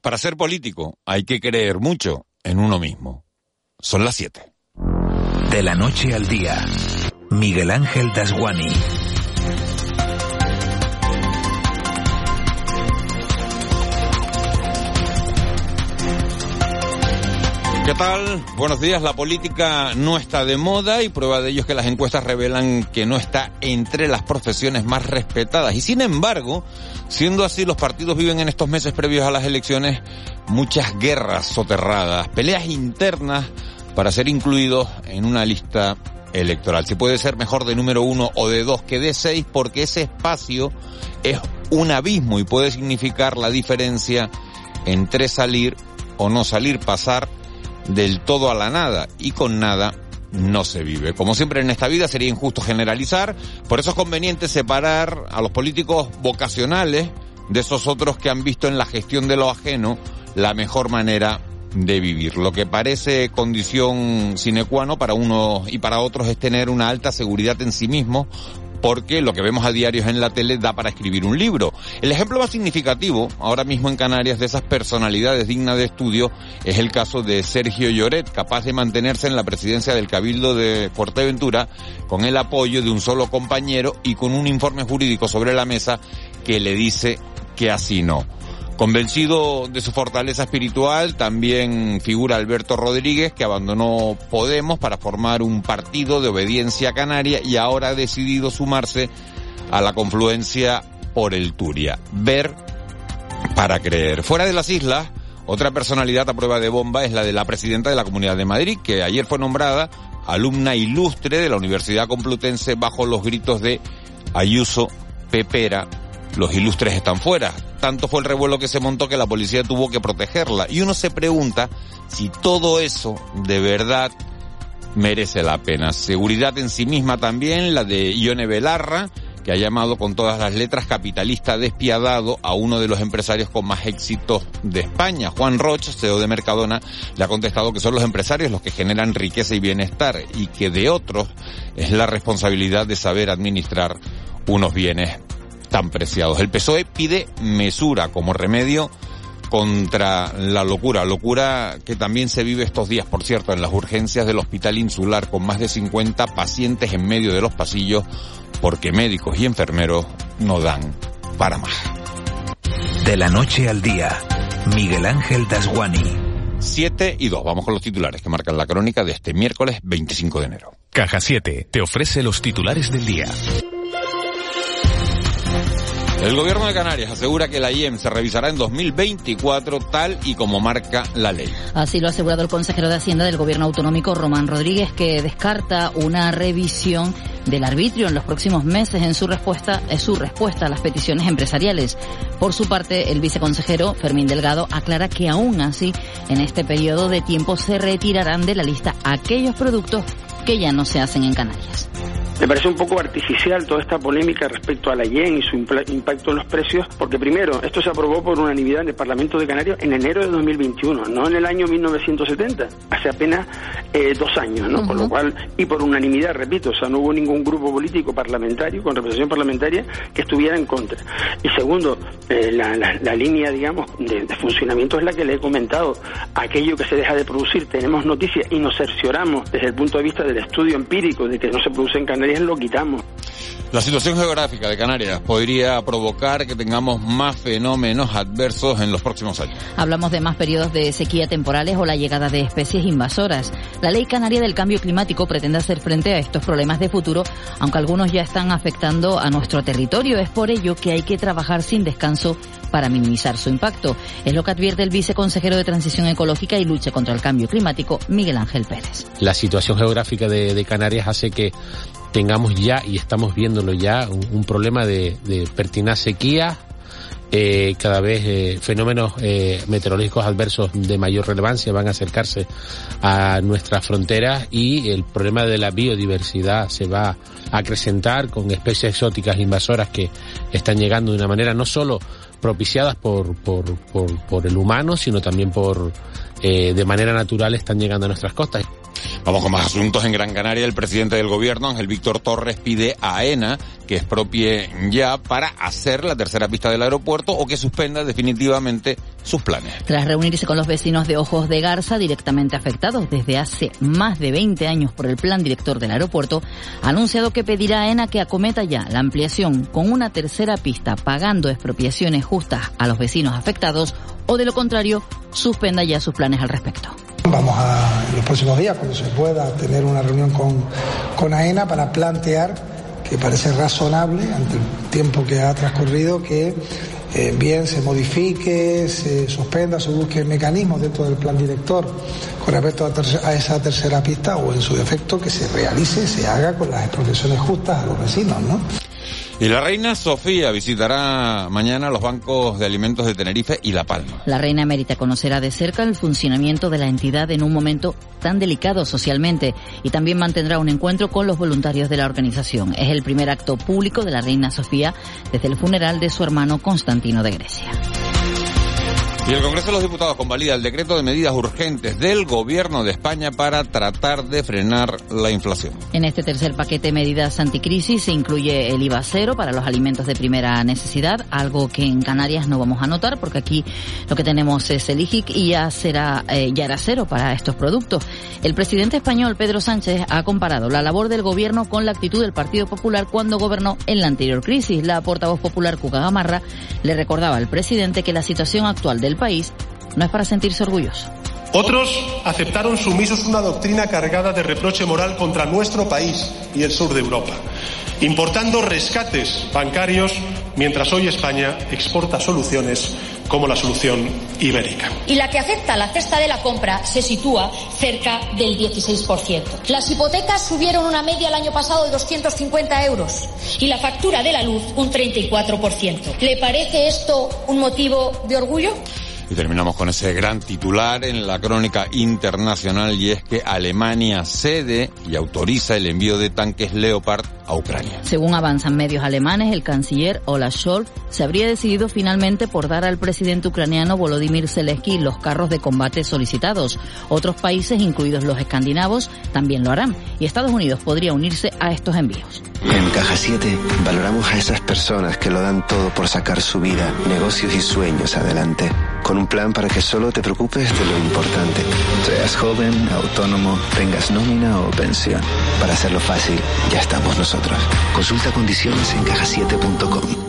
Para ser político hay que creer mucho en uno mismo. Son las 7. De la noche al día, Miguel Ángel Dasguani. ¿Qué tal? Buenos días. La política no está de moda y prueba de ello es que las encuestas revelan que no está entre las profesiones más respetadas. Y sin embargo, siendo así, los partidos viven en estos meses previos a las elecciones muchas guerras soterradas, peleas internas para ser incluidos en una lista electoral. Si puede ser mejor de número uno o de dos que de seis, porque ese espacio es un abismo y puede significar la diferencia entre salir o no salir, pasar del todo a la nada y con nada no se vive. Como siempre en esta vida sería injusto generalizar, por eso es conveniente separar a los políticos vocacionales de esos otros que han visto en la gestión de lo ajeno la mejor manera de vivir. Lo que parece condición sine qua non para unos y para otros es tener una alta seguridad en sí mismo, porque lo que vemos a diarios en la tele da para escribir un libro. El ejemplo más significativo ahora mismo en Canarias de esas personalidades dignas de estudio es el caso de Sergio Lloret, capaz de mantenerse en la presidencia del Cabildo de Fuerteventura con el apoyo de un solo compañero y con un informe jurídico sobre la mesa que le dice que así no. Convencido de su fortaleza espiritual, también figura Alberto Rodríguez, que abandonó Podemos para formar un partido de obediencia canaria y ahora ha decidido sumarse a la confluencia por el Turia. Ver para creer. Fuera de las islas, otra personalidad a prueba de bomba es la de la presidenta de la Comunidad de Madrid, que ayer fue nombrada alumna ilustre de la Universidad Complutense bajo los gritos de Ayuso Pepera los ilustres están fuera. Tanto fue el revuelo que se montó que la policía tuvo que protegerla. Y uno se pregunta si todo eso de verdad merece la pena. Seguridad en sí misma también, la de Ione Belarra, que ha llamado con todas las letras capitalista despiadado a uno de los empresarios con más éxito de España. Juan Roche, CEO de Mercadona, le ha contestado que son los empresarios los que generan riqueza y bienestar y que de otros es la responsabilidad de saber administrar unos bienes tan preciados. El PSOE pide mesura como remedio contra la locura, locura que también se vive estos días, por cierto, en las urgencias del Hospital Insular, con más de 50 pacientes en medio de los pasillos, porque médicos y enfermeros no dan para más. De la noche al día, Miguel Ángel Dasguani. 7 y 2. Vamos con los titulares que marcan la crónica de este miércoles 25 de enero. Caja 7 te ofrece los titulares del día. El gobierno de Canarias asegura que la IEM se revisará en 2024 tal y como marca la ley. Así lo ha asegurado el consejero de Hacienda del gobierno autonómico, Román Rodríguez, que descarta una revisión del arbitrio en los próximos meses en su respuesta, en su respuesta a las peticiones empresariales. Por su parte, el viceconsejero Fermín Delgado aclara que aún así, en este periodo de tiempo se retirarán de la lista aquellos productos que ya no se hacen en Canarias. Me parece un poco artificial toda esta polémica respecto a la YEN y su impacto en los precios, porque primero, esto se aprobó por unanimidad en el Parlamento de Canarias en enero de 2021, no en el año 1970, hace apenas eh, dos años, ¿no? Con lo cual, y por unanimidad, repito, o sea, no hubo ningún grupo político parlamentario, con representación parlamentaria, que estuviera en contra. Y segundo, eh, la, línea, digamos, de, de, funcionamiento es la que le he comentado. Aquello que se deja de producir, tenemos noticias y nos cercioramos desde el punto de vista del estudio empírico de que no se produce en Canarias lo quitamos. La situación geográfica de Canarias podría provocar que tengamos más fenómenos adversos en los próximos años. Hablamos de más periodos de sequía temporales o la llegada de especies invasoras. La Ley Canaria del Cambio Climático pretende hacer frente a estos problemas de futuro, aunque algunos ya están afectando a nuestro territorio. Es por ello que hay que trabajar sin descanso para minimizar su impacto. Es lo que advierte el viceconsejero de Transición Ecológica y Lucha contra el Cambio Climático, Miguel Ángel Pérez. La situación geográfica de, de Canarias hace que tengamos ya, y estamos viéndolo ya, un, problema de, pertinaz sequía, eh, cada vez eh, fenómenos eh, meteorológicos adversos de mayor relevancia van a acercarse a nuestras fronteras y el problema de la biodiversidad se va a acrecentar con especies exóticas invasoras que están llegando de una manera no solo propiciadas por, por, por, por el humano, sino también por, de manera natural están llegando a nuestras costas. Vamos con más asuntos. En Gran Canaria, el presidente del gobierno, Ángel Víctor Torres, pide a AENA que expropie ya para hacer la tercera pista del aeropuerto o que suspenda definitivamente sus planes. Tras reunirse con los vecinos de Ojos de Garza, directamente afectados desde hace más de 20 años por el plan director del aeropuerto, ha anunciado que pedirá a AENA que acometa ya la ampliación con una tercera pista, pagando expropiaciones justas a los vecinos afectados o de lo contrario, suspenda ya sus planes al respecto. Vamos a, en los próximos días, cuando se pueda, tener una reunión con, con AENA para plantear que parece razonable, ante el tiempo que ha transcurrido, que eh, bien se modifique, se suspenda, se busque mecanismos dentro del plan director con respecto a, a, esa tercera pista o en su defecto que se realice, se haga con las expropiaciones justas a los vecinos, ¿no? Y la reina Sofía visitará mañana los bancos de alimentos de Tenerife y La Palma. La reina emérita conocerá de cerca el funcionamiento de la entidad en un momento tan delicado socialmente y también mantendrá un encuentro con los voluntarios de la organización. Es el primer acto público de la reina Sofía desde el funeral de su hermano Constantino de Grecia. Y el Congreso de los Diputados convalida el decreto de medidas urgentes del Gobierno de España para tratar de frenar la inflación. En este tercer paquete de medidas anticrisis se incluye el IVA cero para los alimentos de primera necesidad, algo que en Canarias no vamos a notar porque aquí lo que tenemos es el IGIC y ya será eh, ya era cero para estos productos. El presidente español Pedro Sánchez ha comparado la labor del Gobierno con la actitud del Partido Popular cuando gobernó en la anterior crisis. La portavoz popular Cuca Gamarra le recordaba al presidente que la situación actual del país no es para sentirse orgulloso. Otros aceptaron sumisos una doctrina cargada de reproche moral contra nuestro país y el sur de Europa, importando rescates bancarios mientras hoy España exporta soluciones como la solución ibérica. Y la que acepta la cesta de la compra se sitúa cerca del 16%. Las hipotecas subieron una media el año pasado de 250 euros y la factura de la luz un 34%. ¿Le parece esto un motivo de orgullo? Y terminamos con ese gran titular en la crónica internacional y es que Alemania cede y autoriza el envío de tanques Leopard a Ucrania. Según avanzan medios alemanes, el canciller Olaf Scholz se habría decidido finalmente por dar al presidente ucraniano Volodymyr Zelensky los carros de combate solicitados. Otros países, incluidos los escandinavos, también lo harán y Estados Unidos podría unirse a estos envíos. En Caja 7 valoramos a esas personas que lo dan todo por sacar su vida, negocios y sueños adelante. Con un plan para que solo te preocupes de lo importante. Seas joven, autónomo, tengas nómina o pensión. Para hacerlo fácil, ya estamos nosotros. Consulta condiciones en cajasiete.com.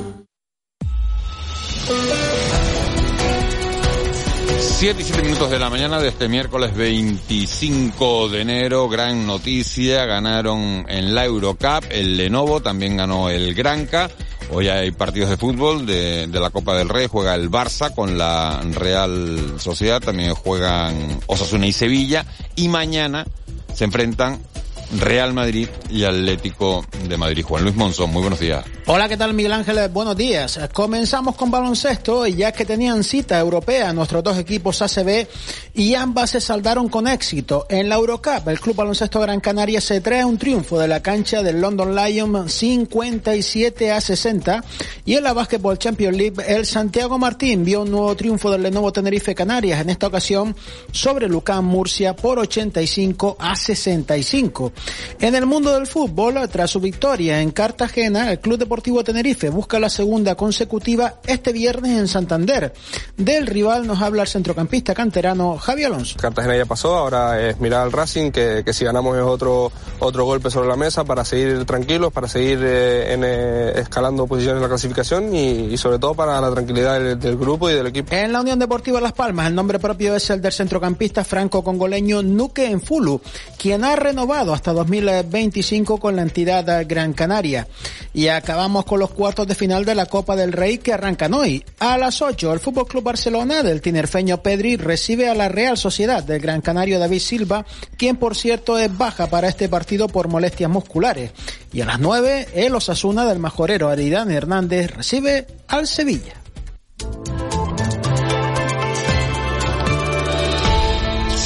7 y 7 minutos de la mañana de este miércoles 25 de enero. Gran noticia. Ganaron en la Eurocup. El Lenovo también ganó el Granca. Hoy hay partidos de fútbol de, la Copa del Rey. Juega el Barça con la Real Sociedad. También juegan Osasuna y Sevilla. Y mañana se enfrentan Real Madrid y Atlético de Madrid. Juan Luis Monzón, muy buenos días. Hola, ¿qué tal Miguel Ángel? Buenos días. Comenzamos con baloncesto y ya que tenían cita europea nuestros dos equipos ACB y ambas se saldaron con éxito. En la Eurocup, el Club Baloncesto Gran Canaria se trae un triunfo de la cancha del London Lion 57 a 60 y en la Basketball Champions League el Santiago Martín vio un nuevo triunfo del Lenovo Tenerife Canarias, en esta ocasión sobre Lucán Murcia por 85 a 65. En el mundo del fútbol, tras su victoria en Cartagena, el Club Deportivo Tenerife busca la segunda consecutiva este viernes en Santander. Del rival nos habla el centrocampista canterano Javi Alonso. Cartagena ya pasó, ahora es mirar al Racing, que, que si ganamos es otro, otro golpe sobre la mesa para seguir tranquilos, para seguir eh, en, eh, escalando posiciones en la clasificación y, y, sobre todo para la tranquilidad del, del, grupo y del equipo. En la Unión Deportiva Las Palmas, el nombre propio es el del centrocampista franco-congoleño Nuque Enfulu, quien ha renovado hasta 2025 con la entidad Gran Canaria. Y acabamos con los cuartos de final de la Copa del Rey que arrancan hoy. A las 8, el Fútbol Club Barcelona del tinerfeño Pedri recibe a la Real Sociedad del Gran Canario David Silva, quien por cierto es baja para este partido por molestias musculares. Y a las 9, el Osasuna del majorero Aridán Hernández recibe al Sevilla.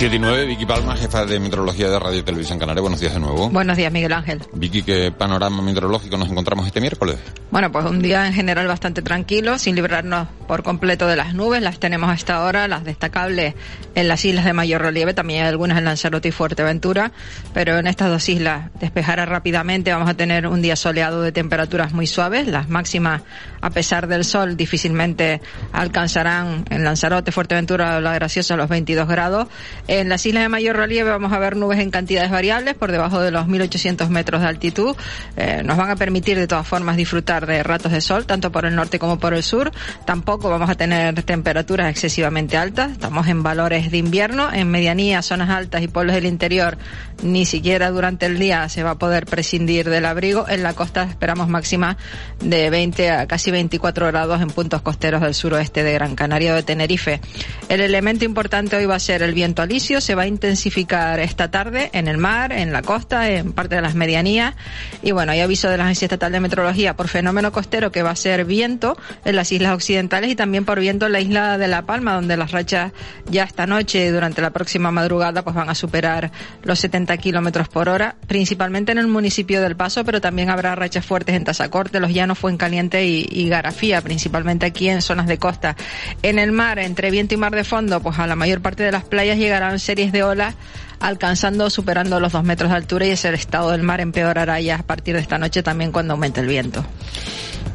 7 y 9, Vicky Palma, jefa de meteorología de Radio y Televisión Canaria. Buenos días de nuevo. Buenos días, Miguel Ángel. Vicky, ¿qué panorama meteorológico nos encontramos este miércoles? Bueno, pues un día en general bastante tranquilo, sin librarnos por completo de las nubes. Las tenemos hasta ahora, las destacables en las islas de mayor relieve, también hay algunas en Lanzarote y Fuerteventura, pero en estas dos islas despejará rápidamente. Vamos a tener un día soleado de temperaturas muy suaves. Las máximas, a pesar del sol, difícilmente alcanzarán en Lanzarote, Fuerteventura, La Graciosa los 22 grados. En las islas de mayor relieve vamos a ver nubes en cantidades variables por debajo de los 1800 metros de altitud. Eh, nos van a permitir de todas formas disfrutar de ratos de sol, tanto por el norte como por el sur. Tampoco vamos a tener temperaturas excesivamente altas. Estamos en valores de invierno. En medianía, zonas altas y pueblos del interior, ni siquiera durante el día se va a poder prescindir del abrigo. En la costa esperamos máxima de 20 a casi 24 grados en puntos costeros del suroeste de Gran Canaria o de Tenerife. El elemento importante hoy va a ser el viento alisio. Se va a intensificar esta tarde en el mar, en la costa, en parte de las medianías. Y bueno, hay aviso de la Agencia Estatal de Meteorología por fenómeno costero que va a ser viento en las islas occidentales y también por viento en la isla de La Palma, donde las rachas ya esta noche y durante la próxima madrugada pues van a superar los 70 kilómetros por hora, principalmente en el municipio del Paso, pero también habrá rachas fuertes en Tazacorte, Los Llanos, Fuencaliente y, y Garafía, principalmente aquí en zonas de costa. En el mar, entre viento y mar de fondo, pues a la mayor parte de las playas llegarán series de olas alcanzando, superando los dos metros de altura y ese estado del mar empeorará ya a partir de esta noche también cuando aumente el viento.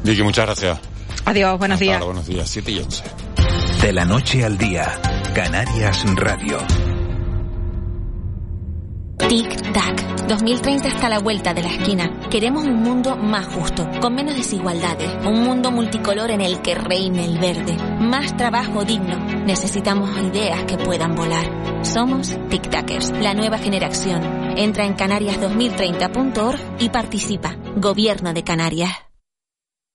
Vicky, muchas gracias. Adiós, buenos Hasta días. ahora, buenos días, 7 y 11. De la noche al día, Canarias Radio. Tic-tac. 2030 está a la vuelta de la esquina. Queremos un mundo más justo, con menos desigualdades. Un mundo multicolor en el que reine el verde. Más trabajo digno. Necesitamos ideas que puedan volar. Somos Tic-Tacers, la nueva generación. Entra en canarias2030.org y participa. Gobierno de Canarias.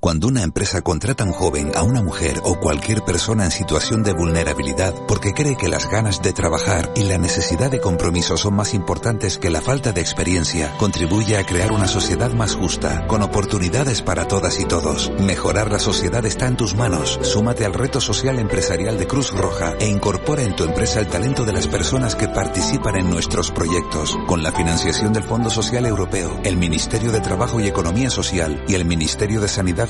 Cuando una empresa contrata un joven, a una mujer o cualquier persona en situación de vulnerabilidad porque cree que las ganas de trabajar y la necesidad de compromiso son más importantes que la falta de experiencia, contribuye a crear una sociedad más justa, con oportunidades para todas y todos. Mejorar la sociedad está en tus manos. Súmate al reto social empresarial de Cruz Roja e incorpora en tu empresa el talento de las personas que participan en nuestros proyectos, con la financiación del Fondo Social Europeo, el Ministerio de Trabajo y Economía Social y el Ministerio de Sanidad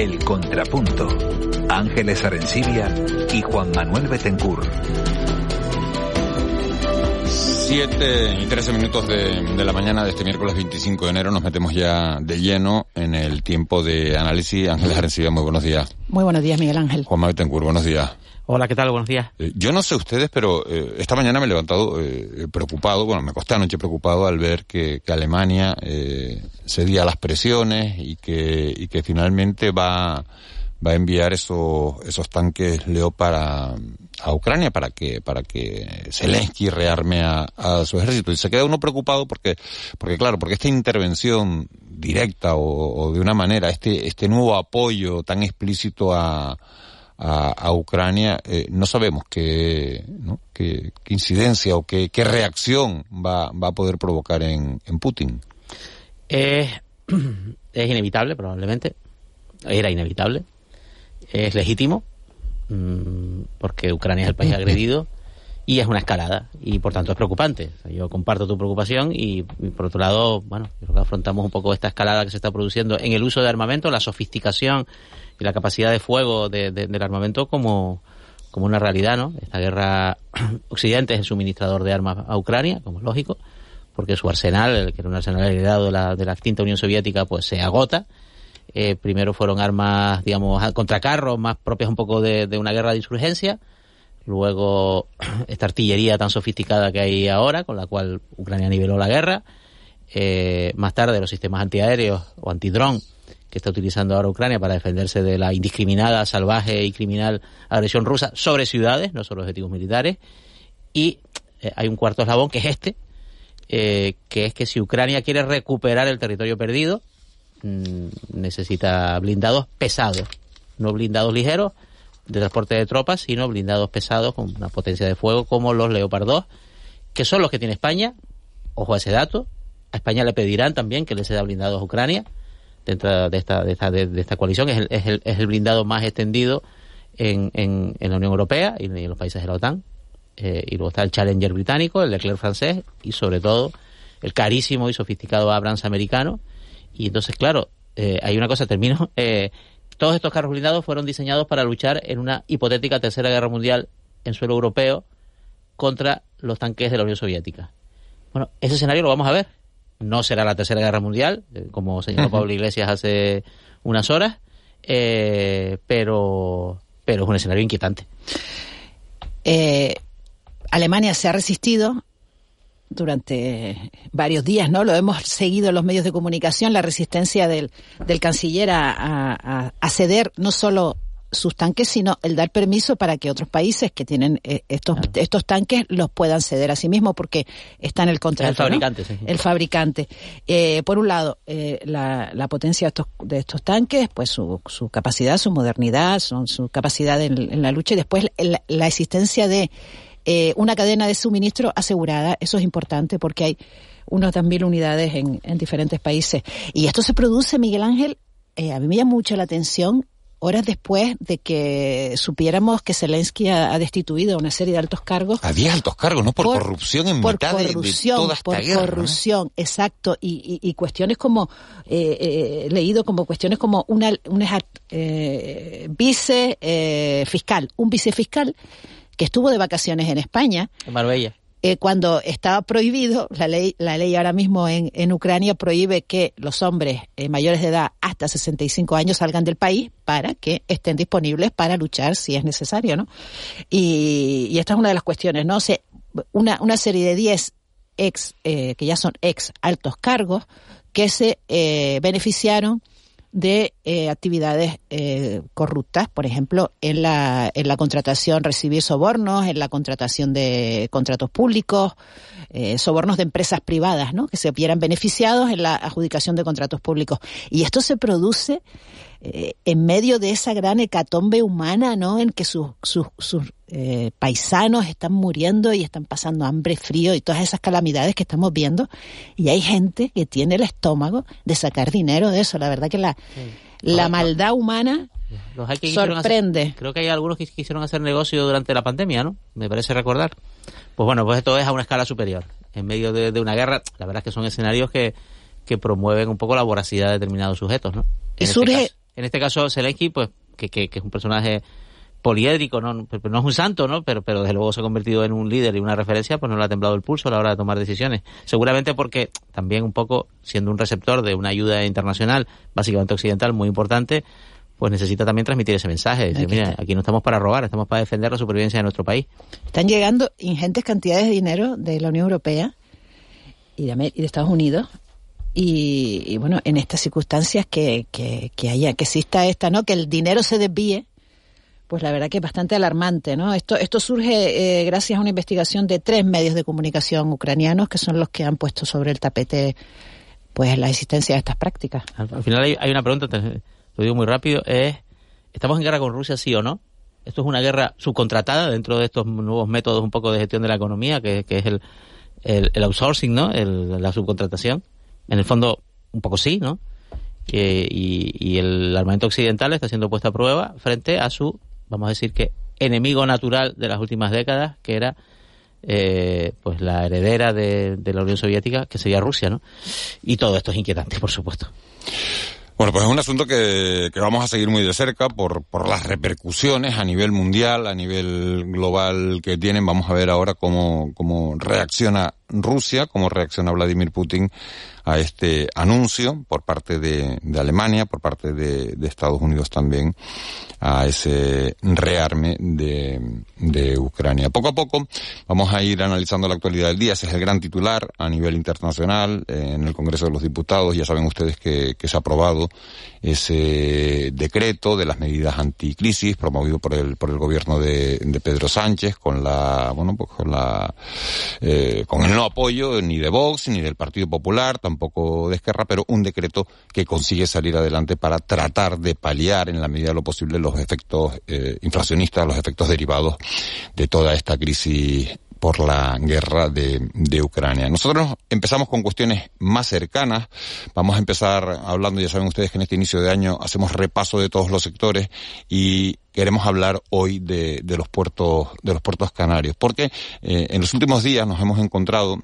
El Contrapunto. Ángeles Arencibia y Juan Manuel Betencur. 7 y 13 minutos de, de, la mañana de este miércoles 25 de enero nos metemos ya de lleno en el tiempo de análisis. Ángeles Arencibia, muy buenos días. Muy buenos días, Miguel Ángel. Juan Manuel Betancourt, buenos días. Hola, ¿qué tal? Buenos días. Eh, yo no sé ustedes, pero eh, esta mañana me he levantado eh, preocupado, bueno, me acosté anoche preocupado al ver que, Alemania cedía las presiones y que, finalmente va, a enviar esos, esos tanques Leopard a, a Ucrania para que, para que Zelensky rearme a, a, su ejército. Y se queda uno preocupado porque, porque claro, porque esta intervención directa o, o de una manera, este, este nuevo apoyo tan explícito a, a, a Ucrania, eh, no sabemos qué, ¿no? qué, qué incidencia o qué, qué reacción va, va a poder provocar en, en Putin. Eh, es inevitable, probablemente. Era inevitable. Es legítimo, mmm, porque Ucrania es el país agredido y es una escalada y por tanto es preocupante. O sea, yo comparto tu preocupación y, y, por otro lado, bueno, creo que afrontamos un poco esta escalada que se está produciendo en el uso de armamento, la sofisticación y la capacidad de fuego de, de, del armamento como, como una realidad, ¿no? Esta guerra, Occidente es el suministrador de armas a Ucrania, como es lógico, porque su arsenal, que era un arsenal heredado de la, de la extinta Unión Soviética, pues se agota. Eh, primero fueron armas, digamos, contra carros, más propias un poco de, de una guerra de insurgencia. Luego, esta artillería tan sofisticada que hay ahora, con la cual Ucrania niveló la guerra. Eh, más tarde, los sistemas antiaéreos o antidrón que está utilizando ahora Ucrania para defenderse de la indiscriminada, salvaje y criminal agresión rusa sobre ciudades, no sobre objetivos militares. Y eh, hay un cuarto eslabón que es este, eh, que es que si Ucrania quiere recuperar el territorio perdido, mm, necesita blindados pesados, no blindados ligeros de transporte de tropas, sino blindados pesados con una potencia de fuego como los Leopard 2, que son los que tiene España. Ojo a ese dato. A España le pedirán también que le ceda blindados a Ucrania dentro de esta, de esta, de, esta coalición. Es el, es, el, es el, blindado más extendido en, en, la Unión Europea y en los países de la OTAN. Eh, y luego está el Challenger británico, el Leclerc francés y sobre todo el carísimo y sofisticado Abrams americano. Y entonces, claro, eh, hay una cosa, termino. Eh, todos estos carros blindados fueron diseñados para luchar en una hipotética tercera guerra mundial en suelo europeo contra los tanques de la Unión Soviética. Bueno, ese escenario lo vamos a ver. No será la tercera guerra mundial, como señaló Pablo Iglesias hace unas horas, eh, pero, pero es un escenario inquietante. Eh, Alemania se ha resistido durante varios días, ¿no? Lo hemos seguido en los medios de comunicación, la resistencia del, del canciller a, a, a, ceder no solo sus tanques, sino el dar permiso para que otros países que tienen eh, estos estos tanques los puedan ceder a sí mismos porque está en el contrato. El fabricante, ¿no? sí. El fabricante. Eh, por un lado, eh, la, la, potencia de estos, de estos tanques, pues su, su capacidad, su modernidad, su, su capacidad en, en, la lucha y después la, la existencia de eh, una cadena de suministro asegurada. Eso es importante porque hay unas 2.000 unidades en, en, diferentes países. Y esto se produce, Miguel Ángel, eh, a mí me llama mucho la atención horas después de que supiéramos que Zelensky ha, ha, destituido a una serie de altos cargos. Había altos cargos, ¿no? Por, por corrupción en por mitad corrupción, de, de toda esta por guerra. corrupción, ¿no? exacto. Y, y, y, cuestiones como, eh, eh, leído como cuestiones como una, una eh, vice eh, fiscal, un vicefiscal que estuvo de vacaciones en España. En Marbella. Eh, cuando estaba prohibido, la ley, la ley ahora mismo en, en Ucrania prohíbe que los hombres eh, mayores de edad hasta 65 años salgan del país para que estén disponibles para luchar si es necesario, ¿no? Y, y esta es una de las cuestiones, ¿no? O una, una serie de 10 ex, eh, que ya son ex altos cargos, que se eh, beneficiaron de eh, actividades eh, corruptas, por ejemplo, en la, en la contratación, recibir sobornos, en la contratación de contratos públicos, eh, sobornos de empresas privadas, ¿no? Que se vieran beneficiados en la adjudicación de contratos públicos. Y esto se produce eh, en medio de esa gran hecatombe humana, ¿no? En que sus, sus, sus eh, paisanos están muriendo y están pasando hambre, frío y todas esas calamidades que estamos viendo. Y hay gente que tiene el estómago de sacar dinero de eso. La verdad que la, sí. la maldad humana Los hay que sorprende. Hacer, creo que hay algunos que quisieron hacer negocio durante la pandemia, ¿no? Me parece recordar. Pues bueno, pues esto es a una escala superior. En medio de, de una guerra, la verdad es que son escenarios que, que promueven un poco la voracidad de determinados sujetos, ¿no? En. Este caso, en este caso, Zelensky, pues, que, que, que, es un personaje poliédrico, no, no es un santo, ¿no? Pero, pero desde luego se ha convertido en un líder y una referencia, pues no le ha temblado el pulso a la hora de tomar decisiones. Seguramente porque también un poco, siendo un receptor de una ayuda internacional, básicamente occidental, muy importante, pues necesita también transmitir ese mensaje. Dice, mira, aquí no estamos para robar, estamos para defender la supervivencia de nuestro país. Están llegando ingentes cantidades de dinero de la Unión Europea y de, y de Estados Unidos y, y, bueno, en estas circunstancias que, que, que, haya, que exista esta, ¿no? Que el dinero se desvíe, pues la verdad que es bastante alarmante, ¿no? Esto, esto surge eh, gracias a una investigación de tres medios de comunicación ucranianos que son los que han puesto sobre el tapete, pues, la existencia de estas prácticas. Al, al final hay, hay, una pregunta, lo digo muy rápido, es, ¿estamos en guerra con Rusia, sí o no? Esto es una guerra subcontratada dentro de estos nuevos métodos un poco de gestión de la economía, que, que es el, el, outsourcing, ¿no? El, la subcontratación en el fondo, un poco sí, ¿no? Eh, y, y, el armamento occidental está siendo puesto a prueba frente a su, vamos a decir que, enemigo natural de las últimas décadas, que era eh, pues la heredera de, de, la Unión Soviética, que sería Rusia, ¿no? Y todo esto es inquietante, por supuesto. Bueno, pues es un asunto que, que vamos a seguir muy de cerca por, por las repercusiones a nivel mundial, a nivel global que tienen. Vamos a ver ahora cómo, cómo reacciona Rusia, cómo reacciona Vladimir Putin a este anuncio por parte de, Alemania, por parte de, Estados Unidos también, a ese rearme de, Ucrania. Poco a poco vamos a ir analizando la actualidad del día. Ese es el gran titular a nivel internacional eh, en el Congreso de los Diputados. Ya saben ustedes que, se ha aprobado ese decreto de las medidas anticrisis promovido por el, por el gobierno de, Pedro Sánchez con la, bueno, pues con la, eh, con el no apoyo ni de Vox ni del Partido Popular, tampoco de Esquerra, pero un decreto que consigue salir adelante para tratar de paliar en la medida de lo posible los efectos eh, inflacionistas, los efectos derivados de toda esta crisis por la guerra de, de, Ucrania. Nosotros empezamos con cuestiones más cercanas. Vamos a empezar hablando, ya saben ustedes que en este inicio de año hacemos repaso de todos los sectores y queremos hablar hoy de, de los puertos, de los puertos canarios, porque eh, en los últimos días nos hemos encontrado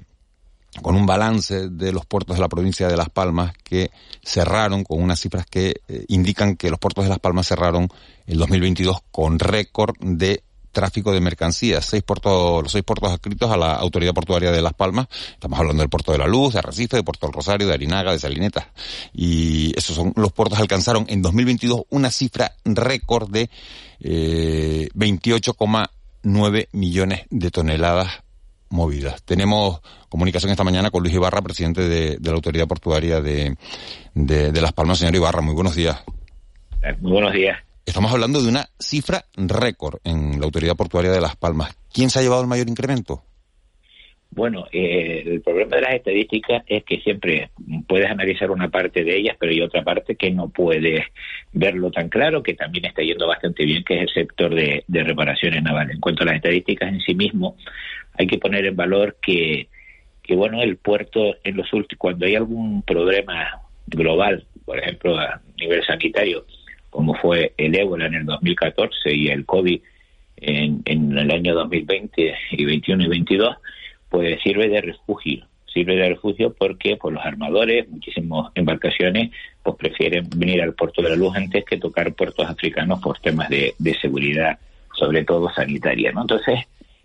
con un balance de los puertos de la provincia de Las Palmas que cerraron con unas cifras que eh, indican que los puertos de Las Palmas cerraron el 2022 con récord de tráfico de mercancías. Seis puertos, los seis puertos adscritos a la Autoridad Portuaria de Las Palmas. Estamos hablando del Puerto de la Luz, de Arrecife, de Puerto del Rosario, de Arinaga, de Salinetas. Y esos son los puertos alcanzaron en 2022 una cifra récord de eh, 28,9 millones de toneladas movidas. Tenemos comunicación esta mañana con Luis Ibarra, presidente de, la Autoridad Portuaria de, de, Las Palmas. Señor Ibarra, muy buenos días. Muy buenos días. Estamos hablando de una cifra récord en la Autoridad Portuaria de Las Palmas. ¿Quién se ha llevado el mayor incremento? Bueno, eh, el problema de las estadísticas es que siempre puedes analizar una parte de ellas, pero hay otra parte que no puedes verlo tan claro, que también está yendo bastante bien, que es el sector de, reparaciones navales. En cuanto a las estadísticas en sí mismo, hay que poner en valor que, que bueno, el puerto en los últimos, cuando hay algún problema global, por ejemplo, a nivel sanitario, como fue el ébola en el 2014 y el COVID en, en el año 2020 y 21 y 22, pues sirve de refugio. Sirve de refugio porque pues, los armadores, muchísimas embarcaciones, pues prefieren venir al puerto de la luz antes que tocar puertos africanos por temas de, seguridad, sobre todo sanitaria. ¿no? Entonces,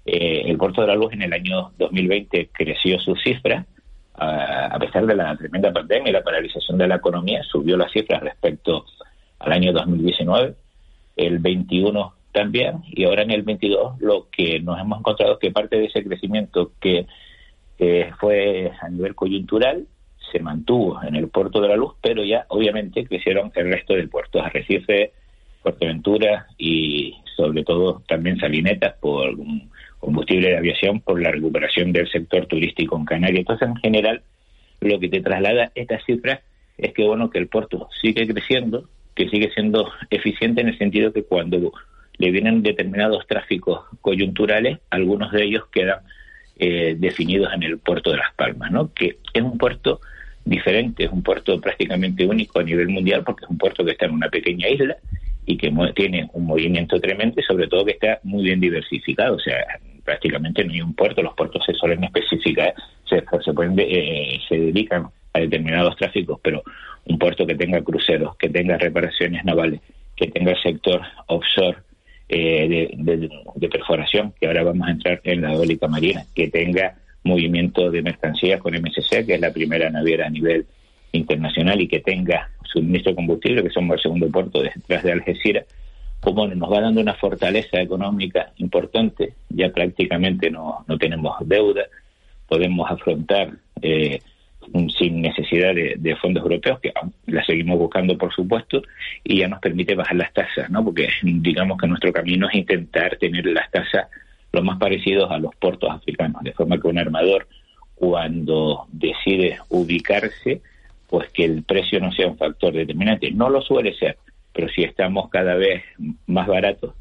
eh, el Puerto de la Luz en el año 2020 creció su cifra, a, pesar de la tremenda pandemia y la paralización de la economía, subió las cifras respecto al año 2019, el 21 también, y ahora en el 22 lo que nos hemos encontrado es que parte de ese crecimiento que fue a nivel coyuntural se mantuvo en el puerto de la luz, pero ya obviamente crecieron el resto del puerto, Arrecife, Fuerteventura y sobre todo también Salinetas por combustible de aviación por la recuperación del sector turístico en Canarias. Entonces, en general, lo que te traslada estas cifras es que, bueno, que el puerto sigue creciendo, que sigue siendo eficiente en el sentido que cuando le vienen determinados tráficos coyunturales, algunos de ellos quedan eh, definidos en el puerto de Las Palmas, ¿no? Que es un puerto diferente, es un puerto prácticamente único a nivel mundial porque es un puerto que está en una pequeña isla y que tiene un movimiento tremendo y sobre todo que está muy bien diversificado. O sea, prácticamente no hay un puerto, los puertos se suelen especificar, se, se, pueden, eh, se dedican a determinados tráficos, pero un puerto que tenga cruceros, que tenga reparaciones navales, que tenga el sector offshore eh, de, perforación, que ahora vamos a entrar en la eólica marina, que tenga movimiento de mercancías con MSC, que es la primera naviera a nivel internacional, y que tenga suministro de combustible, que somos el segundo puerto detrás de Algeciras, como nos va dando una fortaleza económica importante, ya prácticamente no, no tenemos deuda, podemos afrontar eh, sin necesidad de, fondos europeos, que la seguimos buscando por supuesto, y ya nos permite bajar las tasas, ¿no? porque digamos que nuestro camino es intentar tener las tasas lo más parecidos a los puertos africanos, de forma que un armador cuando decide ubicarse, pues que el precio no sea un factor determinante. No lo suele ser, pero si estamos cada vez más baratos,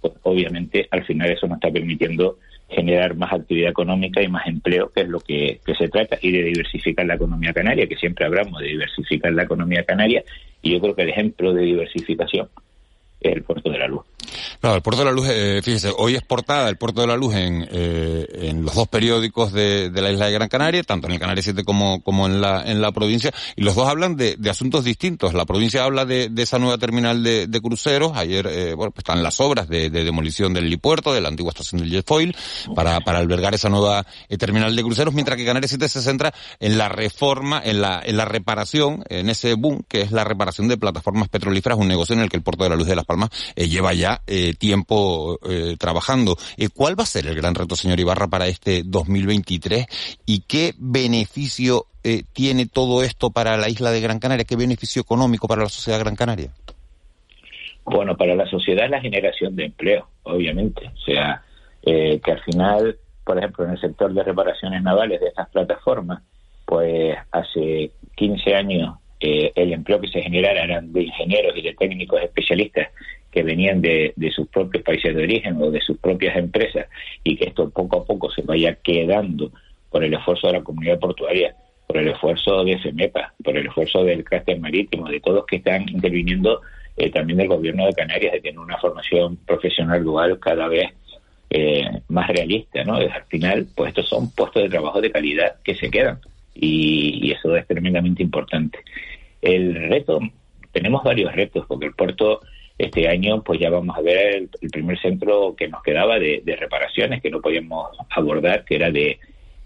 pues obviamente al final eso nos está permitiendo generar más actividad económica y más empleo, que es lo que, se trata, y de diversificar la economía canaria, que siempre hablamos de diversificar la economía canaria, y yo creo que el ejemplo de diversificación es el puerto de la luz. Claro, el Puerto de la Luz, eh, fíjese, hoy es portada el Puerto de la Luz en, eh, en los dos periódicos de, de, la isla de Gran Canaria, tanto en el Canarias 7 como, como en la, en la provincia, y los dos hablan de, de asuntos distintos. La provincia habla de, de esa nueva terminal de, de cruceros, ayer, eh, bueno, pues están las obras de, de, demolición del helipuerto, de la antigua estación del Jetfoil, para, para albergar esa nueva eh, terminal de cruceros, mientras que Canarias 7 se centra en la reforma, en la, en la reparación, en ese boom, que es la reparación de plataformas petrolíferas, un negocio en el que el Puerto de la Luz de Las Palmas eh, lleva ya eh, tiempo eh, trabajando. Eh, ¿Cuál va a ser el gran reto, señor Ibarra, para este 2023 y qué beneficio eh, tiene todo esto para la isla de Gran Canaria? ¿Qué beneficio económico para la sociedad gran canaria? Bueno, para la sociedad la generación de empleo, obviamente. O sea, eh, que al final, por ejemplo, en el sector de reparaciones navales de estas plataformas, pues hace 15 años eh, el empleo que se generara eran de ingenieros y de técnicos especialistas que venían de, de, sus propios países de origen o de sus propias empresas y que esto poco a poco se vaya quedando por el esfuerzo de la comunidad portuaria, por el esfuerzo de FEMEPA, por el esfuerzo del cráter marítimo, de todos que están interviniendo eh, también del gobierno de Canarias, de tener una formación profesional dual cada vez eh, más realista, ¿no? Al final, pues estos son puestos de trabajo de calidad que se quedan y, y eso es tremendamente importante. El reto, tenemos varios retos, porque el puerto este año pues ya vamos a ver el, primer centro que nos quedaba de, de, reparaciones que no podíamos abordar, que era de,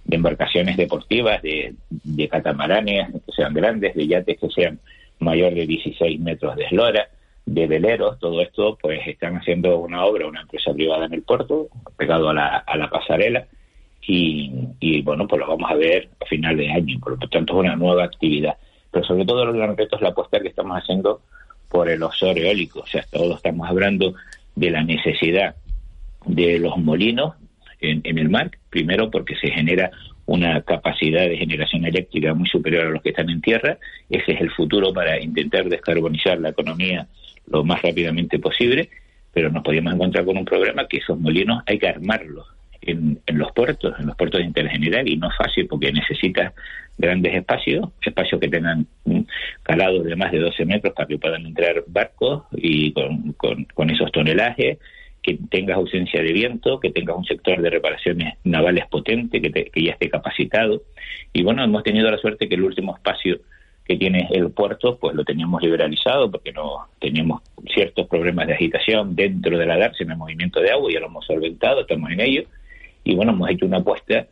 embarcaciones deportivas, de, de, catamaranes que sean grandes, de yates que sean mayor de 16 metros de eslora, de veleros, todo esto pues están haciendo una obra, una empresa privada en el puerto, pegado a la, a la pasarela, y, y bueno, pues lo vamos a ver a final de año, por lo tanto es una nueva actividad. Pero sobre todo el gran reto es la apuesta que estamos haciendo por el offshore eólico. O sea, todos estamos hablando de la necesidad de los molinos en, en, el mar, primero porque se genera una capacidad de generación eléctrica muy superior a los que están en tierra. Ese es el futuro para intentar descarbonizar la economía lo más rápidamente posible, pero nos podíamos encontrar con un problema que esos molinos hay que armarlos en, en los puertos, en los puertos de interés y no es fácil porque necesitas grandes espacios, espacios que tengan calados de más de 12 metros para que puedan entrar barcos y con, con, esos tonelajes, que tengas ausencia de viento, que tengas un sector de reparaciones navales potente, que, te, que ya esté capacitado. Y bueno, hemos tenido la suerte que el último espacio que tiene el puerto, pues lo teníamos liberalizado porque no teníamos ciertos problemas de agitación dentro de la DARS en el movimiento de agua, ya lo hemos solventado, estamos en ello. Y bueno, hemos hecho una apuesta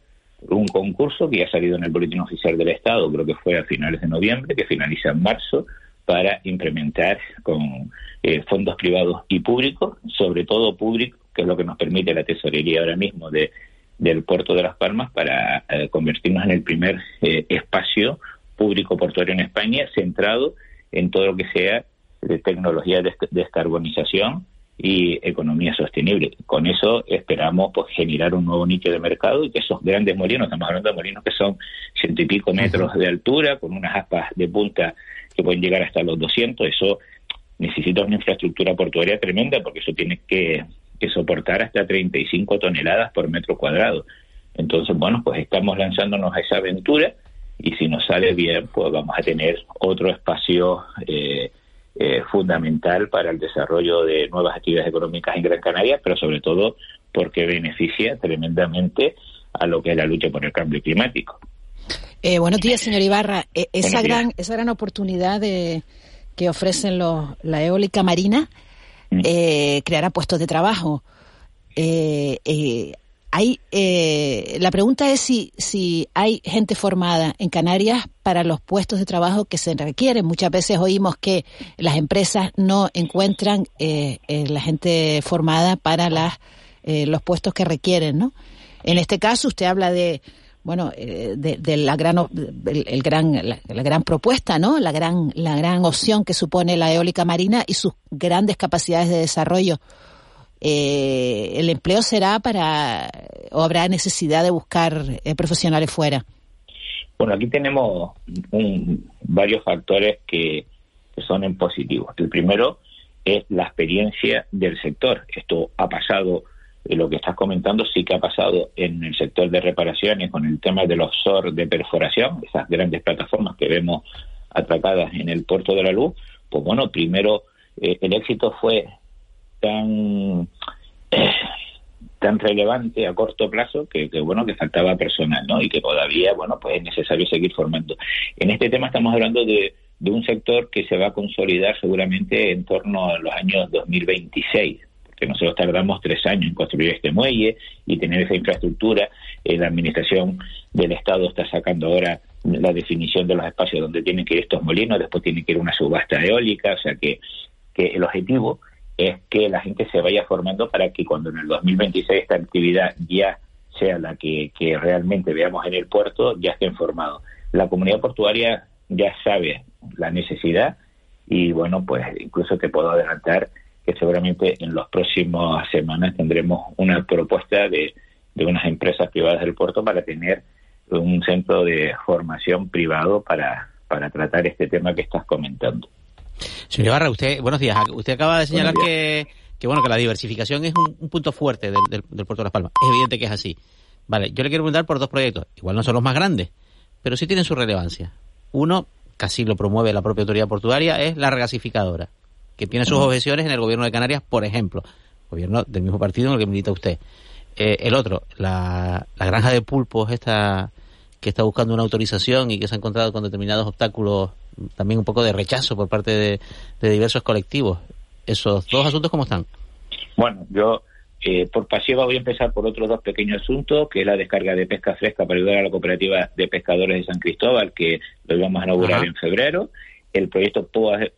un concurso que ha salido en el Boletín Oficial del Estado, creo que fue a finales de noviembre, que finaliza en marzo, para implementar con eh, fondos privados y públicos, sobre todo público, que es lo que nos permite la tesorería ahora mismo de, del puerto de Las Palmas, para eh, convertirnos en el primer eh, espacio público portuario en España centrado en todo lo que sea de tecnología de descarbonización y economía sostenible. Con eso esperamos pues generar un nuevo nicho de mercado y que esos grandes molinos, estamos hablando de molinos que son ciento y pico metros de altura, con unas aspas de punta que pueden llegar hasta los 200, eso necesita una infraestructura portuaria tremenda porque eso tiene que, que soportar hasta 35 toneladas por metro cuadrado. Entonces, bueno, pues estamos lanzándonos a esa aventura y si nos sale bien, pues vamos a tener otro espacio eh, eh, fundamental para el desarrollo de nuevas actividades económicas en Gran Canaria, pero sobre todo porque beneficia tremendamente a lo que es la lucha por el cambio climático. Eh, buenos días, señor Ibarra. Eh, esa, gran, esa gran oportunidad de, que ofrecen los, la eólica marina mm. eh, creará puestos de trabajo. Eh, hay, eh, la pregunta es si, si hay gente formada en Canarias para los puestos de trabajo que se requieren. Muchas veces oímos que las empresas no encuentran eh, eh, la gente formada para las, eh, los puestos que requieren, ¿no? En este caso, usted habla de, bueno, eh, de, de, la gran, el, el gran, la, la, gran propuesta, ¿no? La gran, la gran opción que supone la eólica marina y sus grandes capacidades de desarrollo eh, el empleo será para o habrá necesidad de buscar eh, profesionales fuera? Bueno, aquí tenemos un, varios factores que, son en positivo. El primero es la experiencia del sector. Esto ha pasado, eh, lo que estás comentando sí que ha pasado en el sector de reparaciones con el tema de los offshore de perforación, esas grandes plataformas que vemos atracadas en el puerto de la luz. Pues bueno, primero eh, el éxito fue tan tan relevante a corto plazo que, que, bueno que faltaba personal no y que todavía bueno pues es necesario seguir formando. En este tema estamos hablando de, de un sector que se va a consolidar seguramente en torno a los años 2026 porque nosotros tardamos tres años en construir este muelle y tener esa infraestructura. Eh, la administración del estado está sacando ahora la definición de los espacios donde tienen que ir estos molinos después tiene que ir una subasta eólica o sea que que el objetivo es que la gente se vaya formando para que cuando en el 2026 esta actividad ya sea la que, realmente veamos en el puerto, ya estén formados. La comunidad portuaria ya sabe la necesidad y bueno, pues incluso te puedo adelantar que seguramente en las próximas semanas tendremos una propuesta de, de unas empresas privadas del puerto para tener un centro de formación privado para, para tratar este tema que estás comentando. Señor Ibarra, usted, buenos días. Usted acaba de señalar que, que, bueno, que la diversificación es un, un punto fuerte del, del, del, puerto de Las Palmas. Es evidente que es así. Vale, yo le quiero preguntar por dos proyectos. Igual no son los más grandes, pero sí tienen su relevancia. Uno, casi lo promueve la propia autoridad portuaria, es la regasificadora, que tiene sus objeciones en el gobierno de Canarias, por ejemplo, gobierno del mismo partido en el que milita usted. Eh, el otro, la, la granja de pulpos esta que está buscando una autorización y que se ha encontrado con determinados obstáculos también un poco de rechazo por parte de, de diversos colectivos. ¿Esos dos asuntos cómo están? Bueno, yo eh, por pasiva voy a empezar por otros dos pequeños asuntos, que es la descarga de pesca fresca para ayudar a la cooperativa de pescadores de San Cristóbal, que lo íbamos a inaugurar Ajá. en febrero. El proyecto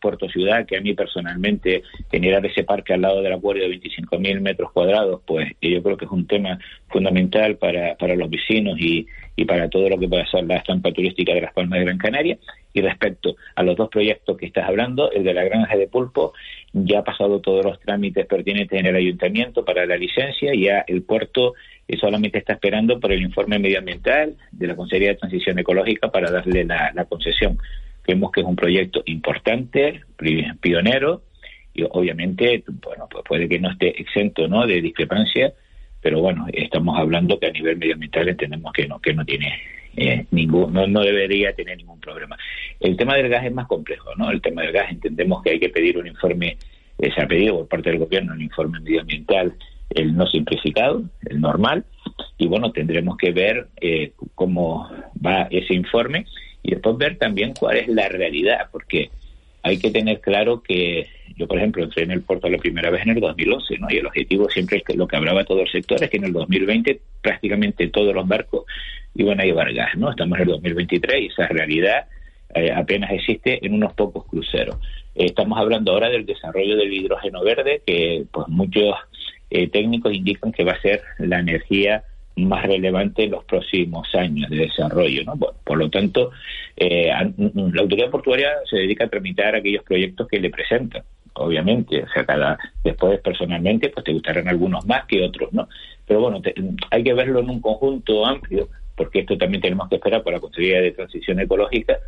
Puerto Ciudad, que a mí personalmente generar ese parque al lado del acuario de 25.000 metros cuadrados, pues yo creo que es un tema fundamental para, para los vecinos y, y para todo lo que pueda ser la estampa turística de las Palmas de Gran Canaria. Y respecto a los dos proyectos que estás hablando, el de la granja de pulpo ya ha pasado todos los trámites pertinentes en el ayuntamiento para la licencia, ya el puerto solamente está esperando por el informe medioambiental de la Consejería de Transición Ecológica para darle la, concesión. Creemos que es un proyecto importante, pionero, y obviamente, bueno, pues puede que no esté exento ¿no? de discrepancia, pero bueno, estamos hablando que a nivel medioambiental entendemos que no, que no tiene eh, ningún, no, no debería tener ningún problema. El tema del gas es más complejo, ¿no? El tema del gas entendemos que hay que pedir un informe, eh, se ha pedido por parte del gobierno un informe medioambiental, el no simplificado, el normal, y bueno, tendremos que ver eh, cómo va ese informe y después ver también cuál es la realidad, porque hay que tener claro que yo, por ejemplo, entré en el puerto la primera vez en el 2011, ¿no? Y el objetivo siempre es que lo que hablaba todo el sector es que en el 2020 prácticamente todos los barcos iban a llevar gas, ¿no? Estamos en el 2023 y esa realidad eh, apenas existe en unos pocos cruceros. Estamos hablando ahora del desarrollo del hidrógeno verde, que pues muchos eh, técnicos indican que va a ser la energía más relevante en los próximos años de desarrollo. ¿no? Bueno, por lo tanto, eh, la autoridad portuaria se dedica a tramitar aquellos proyectos que le presentan, obviamente. O sea, cada después personalmente, pues te gustarán algunos más que otros, ¿no? Pero bueno, te, hay que verlo en un conjunto amplio, porque esto también tenemos que esperar por la Consejería de Transición Ecológica,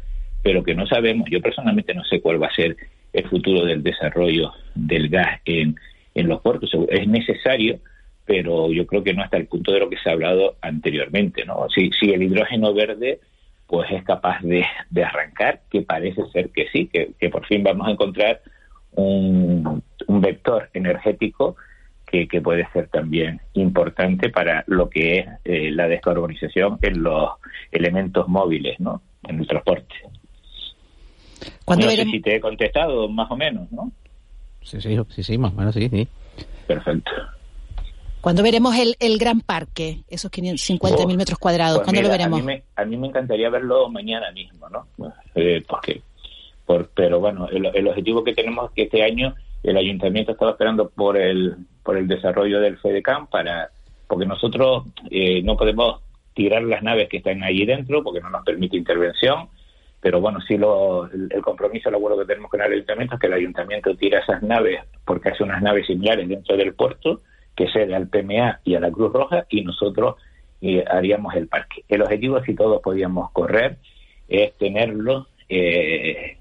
pero que no sabemos. Yo personalmente no sé cuál va a ser el futuro del desarrollo del gas en, en los puertos. Es necesario pero yo creo que no hasta el punto de lo que se ha hablado anteriormente, ¿no? Si, si el hidrógeno verde pues es capaz de, de arrancar, que parece ser que sí, que, que, por fin vamos a encontrar un, un vector energético que, que, puede ser también importante para lo que es eh, la descarbonización en los elementos móviles, ¿no? En el transporte. No sé si te he contestado, más o menos, ¿no? Sí, sí, sí, sí más o menos, sí, sí. Perfecto. ¿Cuándo veremos el, el gran parque, esos 50 mil metros cuadrados? Pues ¿Cuándo mira, lo veremos? A mí, me, a mí, me, encantaría verlo mañana mismo, ¿no? Eh, porque, por, pero bueno, el, el, objetivo que tenemos es que este año el ayuntamiento estaba esperando por el, por el desarrollo del FEDECAM para, porque nosotros eh, no podemos tirar las naves que están allí dentro porque no nos permite intervención, pero bueno, sí lo, el, el compromiso, el acuerdo que tenemos con el ayuntamiento es que el ayuntamiento tira esas naves porque hace unas naves similares dentro del puerto que cede al PMA y a la Cruz Roja y nosotros eh, haríamos el parque. El objetivo, si todos podíamos correr, es tenerlo eh,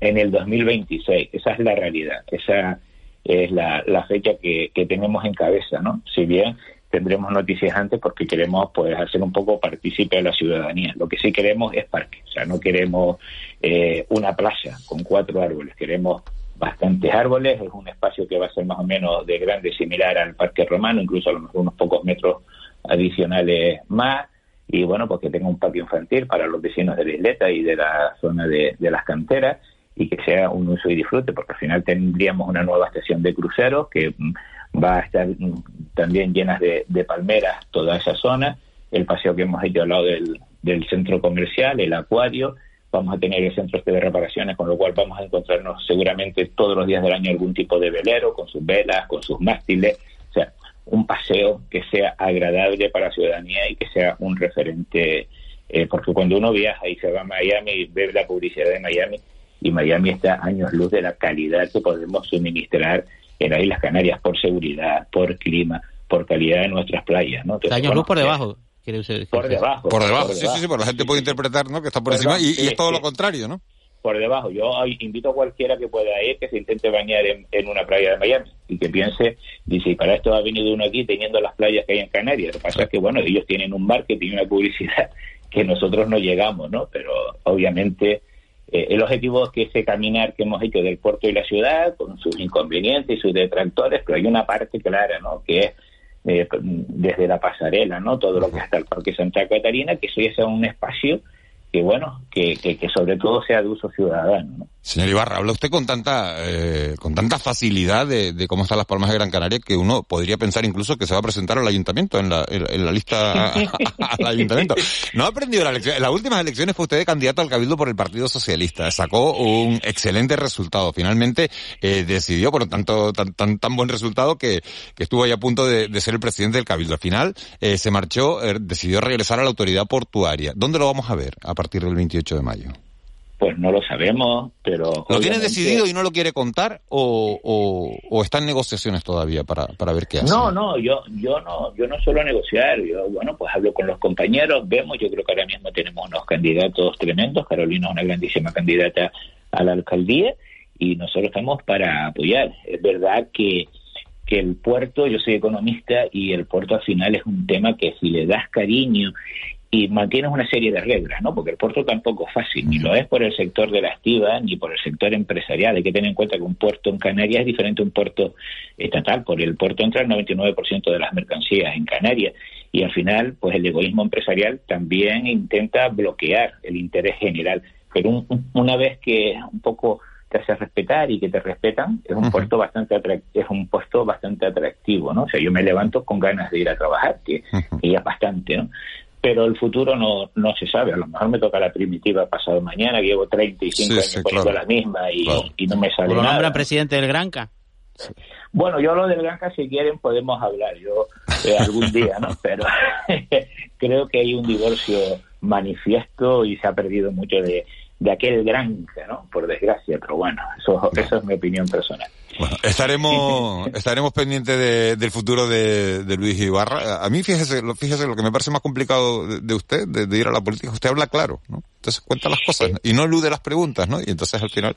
en el 2026. Esa es la realidad, esa es la, fecha que, tenemos en cabeza, ¿no? Si bien tendremos noticias antes porque queremos pues hacer un poco partícipe de la ciudadanía. Lo que sí queremos es parque, o sea, no queremos eh, una playa con cuatro árboles, queremos bastantes árboles, es un espacio que va a ser más o menos de grande, similar al Parque Romano, incluso a lo mejor unos pocos metros adicionales más, y bueno, pues que tenga un parque infantil para los vecinos de la isleta y de la zona de, las canteras, y que sea un uso y disfrute, porque al final tendríamos una nueva estación de cruceros que mm, va a estar mm, también llenas de, de palmeras toda esa zona, el paseo que hemos hecho al lado del, del centro comercial, el acuario, vamos a tener el centro de reparaciones, con lo cual vamos a encontrarnos seguramente todos los días del año algún tipo de velero, con sus velas, con sus mástiles, o sea, un paseo que sea agradable para la ciudadanía y que sea un referente, eh, porque cuando uno viaja y se va a Miami, ve la publicidad de Miami, y Miami está años luz de la calidad que podemos suministrar en las Islas Canarias por seguridad, por clima, por calidad de nuestras playas, ¿no? años luz por debajo por debajo. Por debajo, sí, sí, sí, la gente puede interpretar, ¿no? Que está por, encima y, es todo lo contrario, ¿no? Por debajo. Yo invito a cualquiera que pueda ir que se intente bañar en, una playa de Miami y que piense, dice, para esto ha venido uno aquí teniendo las playas que hay en Canarias. Lo que pasa es que, bueno, ellos tienen un marketing y una publicidad que nosotros no llegamos, ¿no? Pero obviamente eh, el objetivo es que ese caminar que hemos hecho del puerto y la ciudad, con sus inconvenientes y sus detractores, pero hay una parte clara, ¿no? Que es eh, desde la pasarela, ¿no? Todo lo que está el Parque Santa Catarina, que eso ya sea un espacio que bueno, que, que, sobre todo sea de uso ciudadano. Señor Ibarra, habla usted con tanta eh, con tanta facilidad de, cómo están las Palmas de Gran Canaria que uno podría pensar incluso que se va a presentar al ayuntamiento en la, en, la lista al ayuntamiento. No ha aprendido la lección. En las últimas elecciones fue usted candidato al cabildo por el Partido Socialista. Sacó un excelente resultado. Finalmente eh, decidió, por tanto, tan, tan, tan buen resultado que, que estuvo ahí a punto de, ser el presidente del cabildo. Al final eh, se marchó, decidió regresar a la autoridad portuaria. ¿Dónde lo vamos a ver? Partir del 28 de mayo? Pues no lo sabemos, pero... ¿Lo tiene decidido y no lo quiere contar o, o, está en negociaciones todavía para, para ver qué hace? No, no, yo, yo no yo no suelo negociar. Yo, bueno, pues hablo con los compañeros, vemos, yo creo que ahora mismo tenemos unos candidatos tremendos. Carolina es una grandísima candidata a la alcaldía y nosotros estamos para apoyar. Es verdad que que el puerto, yo soy economista y el puerto al final es un tema que si le das cariño y mantienes una serie de reglas, ¿no? Porque el puerto tampoco es fácil, ni lo es por el sector de la estiva, ni por el sector empresarial. Hay que tener en cuenta que un puerto en Canarias es diferente a un puerto estatal. Por el puerto entra el 99% de las mercancías en Canarias. Y al final, pues el egoísmo empresarial también intenta bloquear el interés general. Pero una vez que un poco te hace respetar y que te respetan, es un puerto bastante es un puesto bastante atractivo, ¿no? O sea, yo me levanto con ganas de ir a trabajar, que, que ya es bastante, ¿no? Pero el futuro no, no se sabe. A lo mejor me toca la primitiva pasado mañana, que llevo 35 años poniendo la misma y, y, no me sale ¿Lo nombra presidente del Granca? Bueno, yo lo del Granca, si quieren, podemos hablar yo eh, algún día, ¿no? Pero creo que hay un divorcio manifiesto y se ha perdido mucho de, de aquel Granca, ¿no? Por desgracia, pero bueno, eso, eso es mi opinión personal. Bueno, estaremos, estaremos pendientes del futuro de, Luis Ibarra. A mí, fíjese, fíjese, lo que me parece más complicado de, usted, de, ir a la política, usted habla claro, ¿no? Entonces cuenta las cosas y no elude las preguntas, ¿no? Y entonces al final,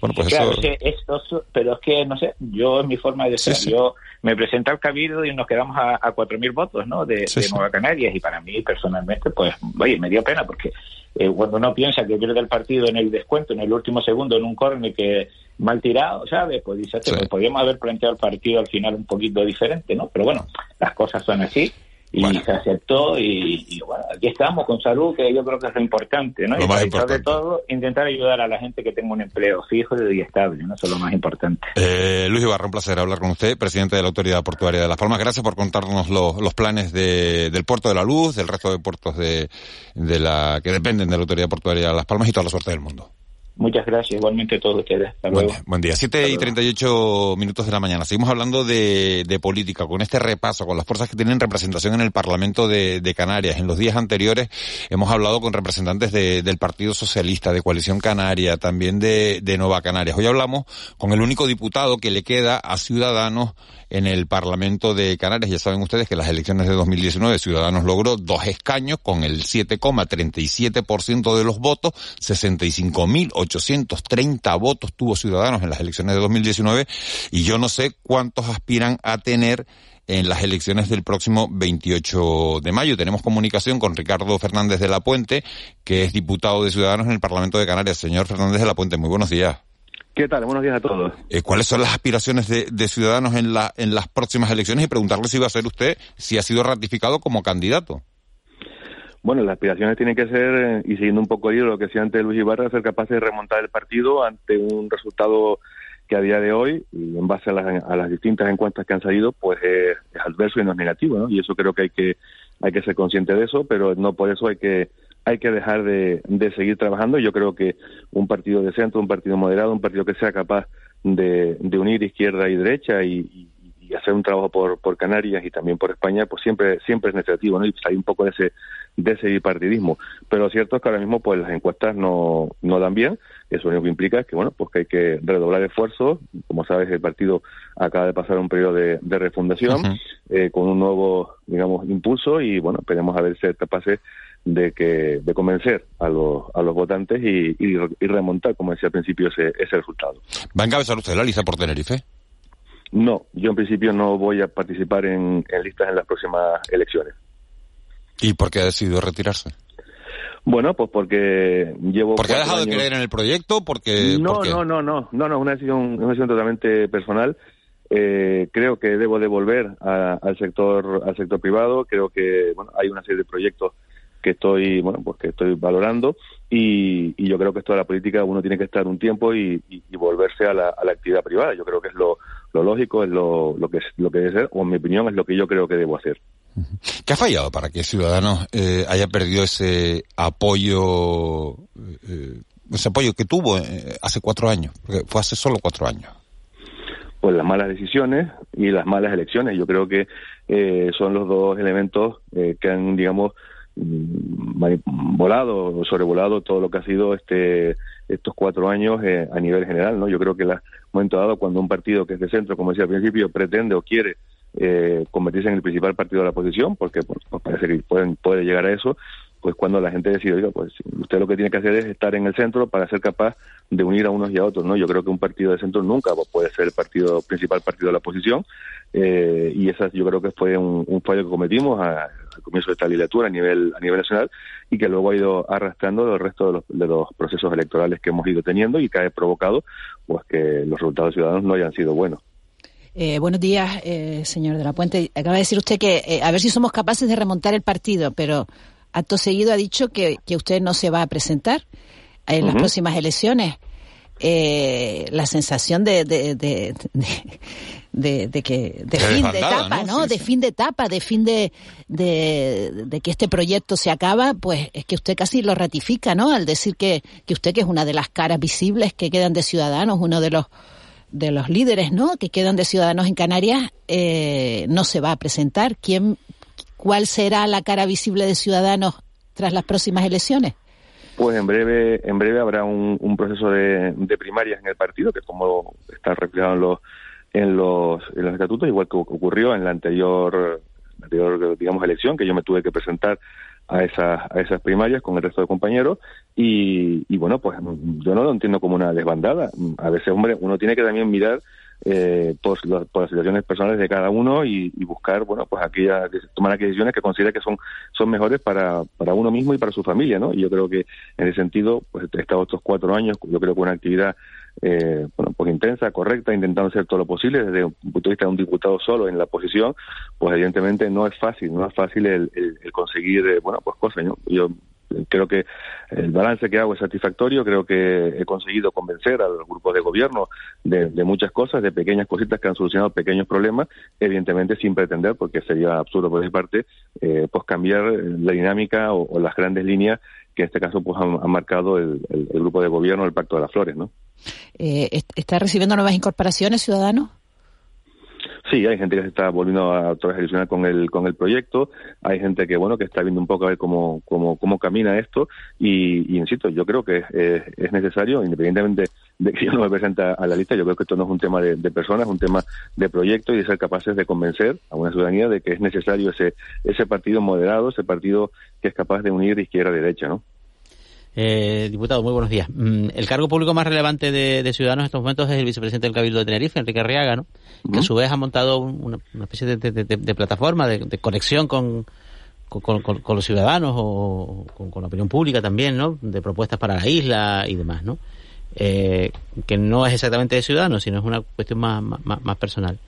bueno, pues claro, eso... Es que pero es que, no sé, yo en mi forma de ser, yo me presenté al Cabildo y nos quedamos a, a 4.000 votos, ¿no? De, Nueva Canarias y para mí, personalmente, pues, oye, me dio pena porque eh, cuando uno piensa que pierde el partido en el descuento, en el último segundo, en un córner que mal tirado, ¿sabes? Pues dice, pues podríamos haber planteado el partido al final un poquito diferente, ¿no? Pero bueno, las cosas son así y se aceptó y, bueno, aquí estamos con salud, que yo creo que es lo importante, ¿no? y sobre todo, intentar ayudar a la gente que tenga un empleo fijo y estable, ¿no? Eso es lo más importante. Eh, Luis Ibarra, un placer hablar con usted, presidente de la Autoridad Portuaria de Las Palmas. Gracias por contarnos los, planes de, del Puerto de la Luz, del resto de puertos de, de la que dependen de la Autoridad Portuaria de Las Palmas y toda la suerte del mundo. Muchas gracias, igualmente a todos ustedes. Hasta buen, día, buen día. Siete y treinta y ocho minutos de la mañana. Seguimos hablando de, de, política, con este repaso, con las fuerzas que tienen representación en el Parlamento de, de Canarias. En los días anteriores hemos hablado con representantes de, del Partido Socialista, de Coalición Canaria, también de, de Nueva Canarias. Hoy hablamos con el único diputado que le queda a Ciudadanos en el Parlamento de Canarias. Ya saben ustedes que las elecciones de 2019 Ciudadanos logró dos escaños con el 7,37% de los votos, 65.830 votos tuvo Ciudadanos en las elecciones de 2019 y yo no sé cuántos aspiran a tener en las elecciones del próximo 28 de mayo. Tenemos comunicación con Ricardo Fernández de la Puente, que es diputado de Ciudadanos en el Parlamento de Canarias. Señor Fernández de la Puente, muy buenos días. ¿Qué tal? Buenos días a todos. Eh, ¿Cuáles son las aspiraciones de, de Ciudadanos en, la, en las próximas elecciones? Y preguntarle si va a ser usted, si ha sido ratificado como candidato. Bueno, las aspiraciones tienen que ser, eh, y siguiendo un poco hilo lo que decía antes Luis Ibarra, ser capaces de remontar el partido ante un resultado que a día de hoy, y en base a las, a las distintas encuestas que han salido, pues es, es adverso y no es negativo, ¿no? Y eso creo que hay que hay que ser consciente de eso, pero no por eso hay que hay que dejar de, de seguir trabajando. Yo creo que un partido de centro, un partido moderado, un partido que sea capaz de, de unir izquierda y derecha y, hacer un trabajo por, por Canarias y también por España, pues siempre siempre es negativo, ¿no? Y salir un poco de ese de ese bipartidismo. Pero lo cierto es que ahora mismo pues las encuestas no, no dan bien. Eso lo único que implica es que bueno, pues que hay que redoblar esfuerzos. Como sabes, el partido acaba de pasar un periodo de, de refundación uh -huh. eh, con un nuevo, digamos, impulso y bueno, esperemos a ver si es capaces de que de convencer a los a los votantes y, y, y remontar, como decía al principio, ese, ese resultado. ¿Va a encabezar usted la lista por Tenerife? No, yo en principio no voy a participar en, en listas en las próximas elecciones. ¿Y por qué ha decidido retirarse? Bueno, pues porque llevo. ¿Porque ha dejado años... de creer en el proyecto? Porque, no, porque... no, no, no, no, no, una decisión, una decisión totalmente personal. Eh, creo que debo de volver a, al sector, al sector privado. Creo que bueno, hay una serie de proyectos que estoy, bueno, pues que estoy valorando y, y yo creo que esto de la política uno tiene que estar un tiempo y, y, y volverse a la, a la, actividad privada. Yo creo que es lo, lo lógico, es lo, lo que es, lo que debe ser, o en mi opinión es lo que yo creo que debo hacer. ¿Qué ha fallado para que Ciudadanos eh, haya perdido ese apoyo, eh, ese apoyo que tuvo eh, hace cuatro años? Porque fue hace solo cuatro años. Pues las malas decisiones y las malas elecciones. Yo creo que eh, son los dos elementos eh, que han, digamos, volado o sobrevolado todo lo que ha sido este estos cuatro años eh, a nivel general, ¿no? Yo creo que en el momento dado cuando un partido que es de centro, como decía al principio, pretende o quiere eh, convertirse en el principal partido de la oposición, porque pues, pues parece que pueden, puede llegar a eso, pues cuando la gente decide, oiga, pues usted lo que tiene que hacer es estar en el centro para ser capaz de unir a unos y a otros, ¿no? Yo creo que un partido de centro nunca puede ser el partido principal partido de la oposición, eh, y esa yo creo que fue un, fallo que cometimos a, al comienzo de esta legislatura a nivel a nivel nacional y que luego ha ido arrastrando el resto de los, de los procesos electorales que hemos ido teniendo y que ha provocado pues que los resultados ciudadanos no hayan sido buenos. Eh, buenos días, eh, señor de la Puente. Acaba de decir usted que eh, a ver si somos capaces de remontar el partido, pero acto seguido ha dicho que, que usted no se va a presentar en uh -huh. las próximas elecciones. Eh, la sensación de, de, de, de, que de, fin de etapa, ¿no? ¿no? Sí, de sí. fin de etapa, de fin de, de, de que este proyecto se acaba, pues es que usted casi lo ratifica, ¿no? Al decir que, que usted que es una de las caras visibles que quedan de Ciudadanos, uno de los de los líderes, ¿no? Que quedan de Ciudadanos en Canarias, eh, no se va a presentar. ¿Quién, cuál será la cara visible de Ciudadanos tras las próximas elecciones? Pues en breve, en breve habrá un, un proceso de, de, primarias en el partido, que como está reflejado en los, en los, en los estatutos, igual que ocurrió en la anterior, anterior, digamos, elección, que yo me tuve que presentar a esas, a esas primarias con el resto de compañeros y, y bueno, pues yo no lo entiendo como una desbandada. A veces, hombre, uno tiene que también mirar eh, por, los, por, las situaciones personales de cada uno y, buscar, bueno, pues aquellas, tomar aquellas decisiones que considera que son, son mejores para, para uno mismo y para su familia, ¿no? Y yo creo que en ese sentido, pues he estado estos cuatro años, yo creo que una actividad, eh, bueno, pues intensa, correcta, intentando hacer todo lo posible desde un punto de vista de un diputado solo en la posición, pues evidentemente no es fácil, no es fácil el conseguir, eh, bueno, pues cosas, ¿no? Yo creo que el balance que hago es satisfactorio, creo que he conseguido convencer al grupo de gobierno de, de, muchas cosas, de pequeñas cositas que han solucionado pequeños problemas, evidentemente sin pretender, porque sería absurdo por mi parte, eh, pues cambiar la dinámica o, las grandes líneas que en este caso pues han, marcado el, grupo de gobierno, el Pacto de las Flores, ¿no? Eh, ¿Está recibiendo nuevas incorporaciones, Ciudadanos? Sí, hay gente que se está volviendo a otra a con el con el proyecto, hay gente que bueno que está viendo un poco a ver cómo cómo, cómo camina esto y, insisto, yo creo que es, es, necesario, independientemente de que yo no me presente a la lista, yo creo que esto no es un tema de, de personas, es un tema de proyecto y de ser capaces de convencer a una ciudadanía de que es necesario ese ese partido moderado, ese partido que es capaz de unir izquierda y derecha, ¿no? Eh, diputado, muy buenos días. Mm, el cargo público más relevante de, de, Ciudadanos en estos momentos es el vicepresidente del Cabildo de Tenerife, Enrique Arriaga, ¿no? Uh -huh. que a su vez ha montado una, una especie de, de, de plataforma de, conexión con, con, con, con, los ciudadanos o con, la opinión pública también, ¿no? De propuestas para la isla y demás, ¿no? eh, que no es exactamente de ciudadanos, sino es una cuestión más, más, más personal.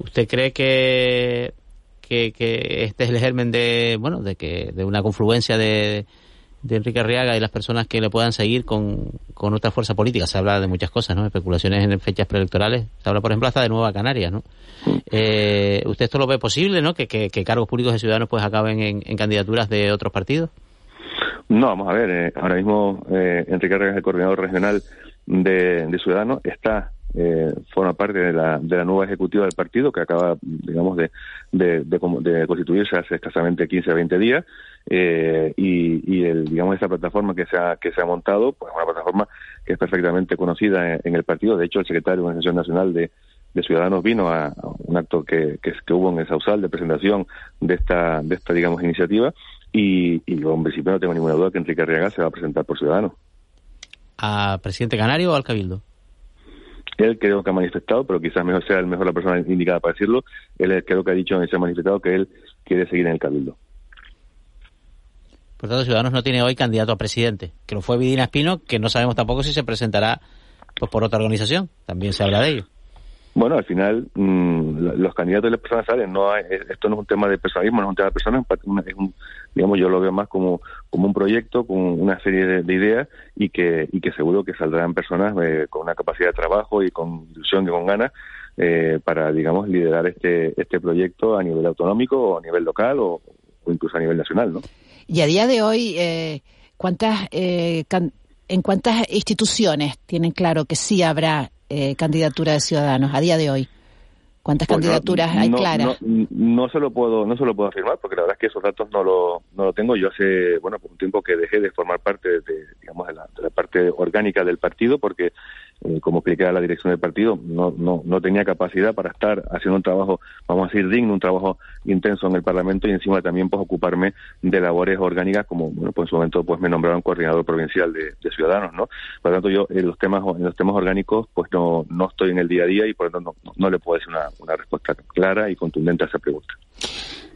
¿Usted cree que, que, que, este es el germen de, bueno, de que de una confluencia de, de Enrique Arriaga y las personas que le puedan seguir con, con otra fuerza política? Se habla de muchas cosas, ¿no? Especulaciones en fechas preelectorales. Se habla, por ejemplo, hasta de Nueva Canarias, ¿no? Eh, ¿Usted esto lo ve posible, ¿no? Que, que, que cargos públicos de ciudadanos pues acaben en, en candidaturas de otros partidos? No, vamos a ver, eh, ahora mismo eh, Enrique Arriaga es el coordinador regional de, de Ciudadanos, está eh, forma parte de la, de la nueva ejecutiva del partido que acaba, digamos, de, de, de, de constituirse hace escasamente 15 a 20 días eh, y, y el, digamos, esa plataforma que se ha, que se ha montado, pues una plataforma que es perfectamente conocida en, el partido. De hecho, el secretario de Organización Nacional de, de Ciudadanos vino a, un acto que, que, hubo en el Sausal de presentación de esta, de esta digamos, iniciativa y, y en principio no tengo ninguna duda que Enrique Arriaga se va a presentar por Ciudadanos. ¿A presidente canario o al cabildo? Él creo que ha manifestado, pero quizás mejor sea el mejor la persona indicada para decirlo. Él creo que ha dicho en ese manifestado que él quiere seguir en el cabildo. Por tanto, Ciudadanos no tiene hoy candidato a presidente, que lo fue Vidina Espino, que no sabemos tampoco si se presentará pues, por otra organización. También se habla de ello. Bueno, al final mmm, los candidatos y las personas salen. No hay, esto no es un tema de personalismo, no es un tema de personas. Es un, digamos, yo lo veo más como, como un proyecto, con una serie de, de ideas y que, y que seguro que saldrán personas eh, con una capacidad de trabajo y con ilusión y con ganas eh, para, digamos, liderar este, este proyecto a nivel autonómico o a nivel local o, incluso a nivel nacional, ¿no? Y a día de hoy, eh, ¿cuántas, eh, ¿en cuántas instituciones tienen claro que sí habrá eh, candidatura de ciudadanos a día de hoy? ¿Cuántas Pues candidaturas no, hay no, claras? No, no se lo puedo, no se lo puedo afirmar porque la verdad es que esos datos no lo, no lo tengo. Yo hace, bueno, por un tiempo que dejé de formar parte de, digamos, de la, de la parte orgánica del partido porque, eh, como expliqué a la dirección del partido, no, no, no tenía capacidad para estar haciendo un trabajo, vamos a decir, digno, un trabajo intenso en el Parlamento y encima también pues ocuparme de labores orgánicas como, bueno, pues en su momento pues me nombraron coordinador provincial de, de Ciudadanos, ¿no? Por lo tanto, yo en los temas, en los temas orgánicos pues no, no estoy en el día a día y por lo tanto no, no le puedo decir una, una respuesta clara y contundente a esa pregunta.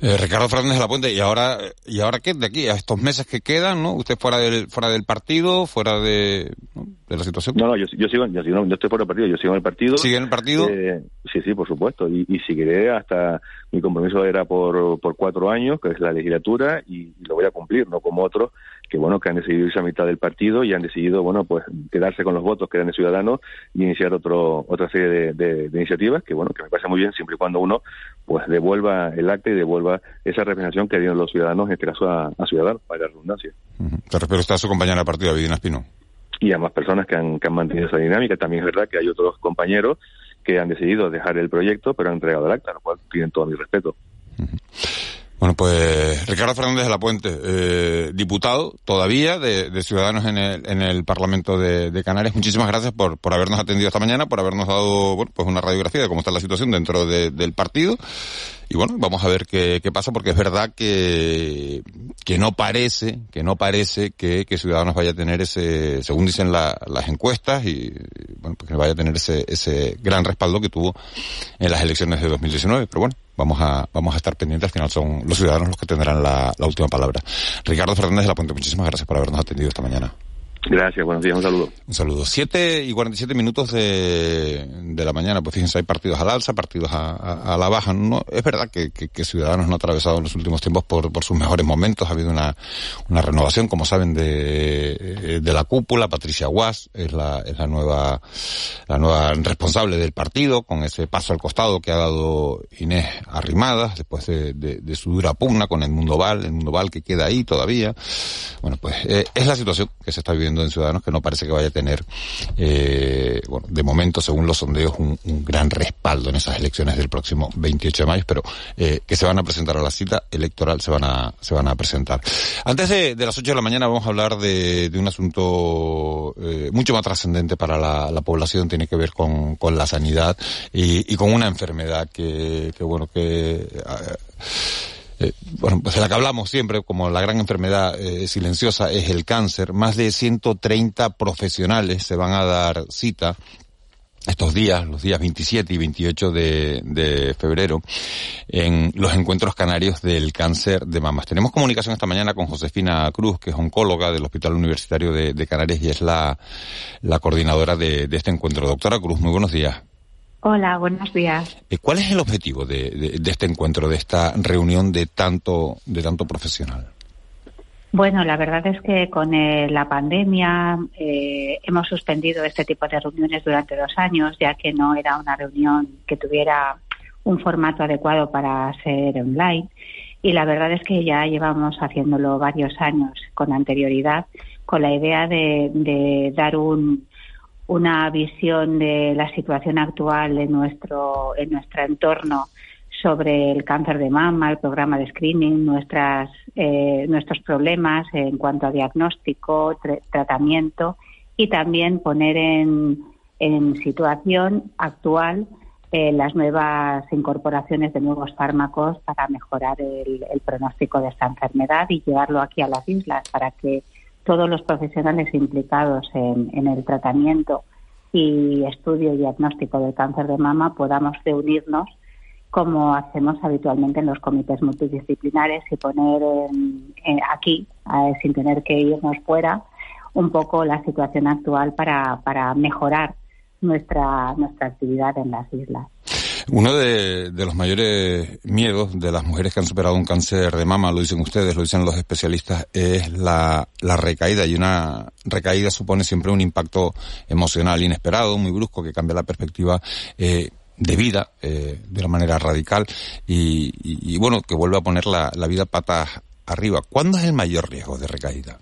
Eh, Ricardo Fernández de la Puente, ¿y ahora, ¿y ahora qué? De aquí, a estos meses que quedan, ¿no? Usted fuera del, fuera del partido, fuera de, ¿no? de la situación. No, no, yo, yo sigo, yo, sigo, yo estoy fuera del partido, yo sigo en el partido. ¿Sigue en el partido? Eh, sí, sí, por supuesto, y, y seguiré hasta, mi compromiso era por, por cuatro años, que es la legislatura, y, y lo voy a cumplir, no como otros que bueno que han decidido irse a mitad del partido y han decidido bueno pues quedarse con los votos que eran de ciudadanos y iniciar otro otra serie de, de, de, iniciativas que bueno que me parece muy bien siempre y cuando uno pues devuelva el y devuelva esa representación que dieron los ciudadanos en este caso a, a ciudadanos para la redundancia uh -huh. a su compañera de partido Vidina Espino y a más personas que han, que han mantenido esa dinámica también es verdad que hay otros compañeros que han decidido dejar el proyecto pero han entregado el acta lo cual tienen todo mi respeto uh -huh. Bueno, pues Ricardo Fernández de la Puente, eh, diputado todavía de, de, Ciudadanos en el, en el Parlamento de, de, Canarias. Muchísimas gracias por, por habernos atendido esta mañana, por habernos dado bueno, pues una radiografía de cómo está la situación dentro de, del partido. Y bueno, vamos a ver qué, qué pasa, porque es verdad que, que no parece, que no parece que, que Ciudadanos vaya a tener ese, según dicen la, las encuestas, y bueno, pues que vaya a tener ese, ese gran respaldo que tuvo en las elecciones de 2019. Pero bueno, vamos a, vamos a estar pendientes, al final son los ciudadanos los que tendrán la, la última palabra. Ricardo Fernández de la Puente, muchísimas gracias por habernos atendido esta mañana. Gracias, buenos días, un saludo. Un saludo. Siete y cuarenta y siete minutos de, de la mañana, pues fíjense, hay partidos al alza, partidos a, a, la baja. No, es verdad que, que, Ciudadanos no ha atravesado en los últimos tiempos por, por sus mejores momentos, ha habido una, una renovación, como saben, de, de la cúpula, Patricia Guas es la, es la nueva, la nueva responsable del partido, con ese paso al costado que ha dado Inés Arrimadas, después de, de, de su dura pugna con el Mundo Val, el Mundo Val que queda ahí todavía. Bueno, pues eh, es la situación que se está viviendo en Ciudadanos que no parece que vaya a tener, eh, bueno, de momento, según los sondeos, un, gran respaldo en esas elecciones del próximo 28 de mayo, pero eh, que se van a presentar a la cita electoral, se van a, se van a presentar. Antes de, las 8 de la mañana vamos a hablar de, un asunto eh, mucho más trascendente para la, la, población, tiene que ver con, con la sanidad y, con una enfermedad que, que bueno, que... Eh, bueno, pues de la que hablamos siempre como la gran enfermedad eh, silenciosa es el cáncer. Más de 130 profesionales se van a dar cita estos días, los días 27 y 28 de, febrero, en los encuentros canarios del cáncer de mamas. Tenemos comunicación esta mañana con Josefina Cruz, que es oncóloga del Hospital Universitario de, de Canarias y es la, la coordinadora de, de, este encuentro. Doctora Cruz, muy buenos días. Hola, buenos días. Eh, ¿Cuál es el objetivo de, de este encuentro, de esta reunión de tanto, de tanto profesional? Bueno, la verdad es que con eh, la pandemia eh, hemos suspendido este tipo de reuniones durante dos años, ya que no era una reunión que tuviera un formato adecuado para ser online. Y la verdad es que ya llevamos haciéndolo varios años con anterioridad, con la idea de, de dar un, una visión de la situación actual en nuestro, en nuestro entorno sobre el cáncer de mama, el programa de screening, nuestras, eh, nuestros problemas en cuanto a diagnóstico, tratamiento y también poner en, situación actual eh, las nuevas incorporaciones de nuevos fármacos para mejorar el, pronóstico de esta enfermedad y llevarlo aquí a las islas para que todos los profesionales implicados en, en el tratamiento y estudio y diagnóstico del cáncer de mama podamos reunirnos como hacemos habitualmente en los comités multidisciplinares y poner aquí, sin tener que irnos fuera, un poco la situación actual para, para mejorar nuestra, nuestra actividad en las islas. Uno de, los mayores miedos de las mujeres que han superado un cáncer de mama, lo dicen ustedes, lo dicen los especialistas, es la, la recaída. Y una recaída supone siempre un impacto emocional inesperado, muy brusco, que cambia la perspectiva. Eh, de vida eh, de una manera radical y, y, bueno, que vuelve a poner la, la vida patas arriba. ¿Cuándo es el mayor riesgo de recaída?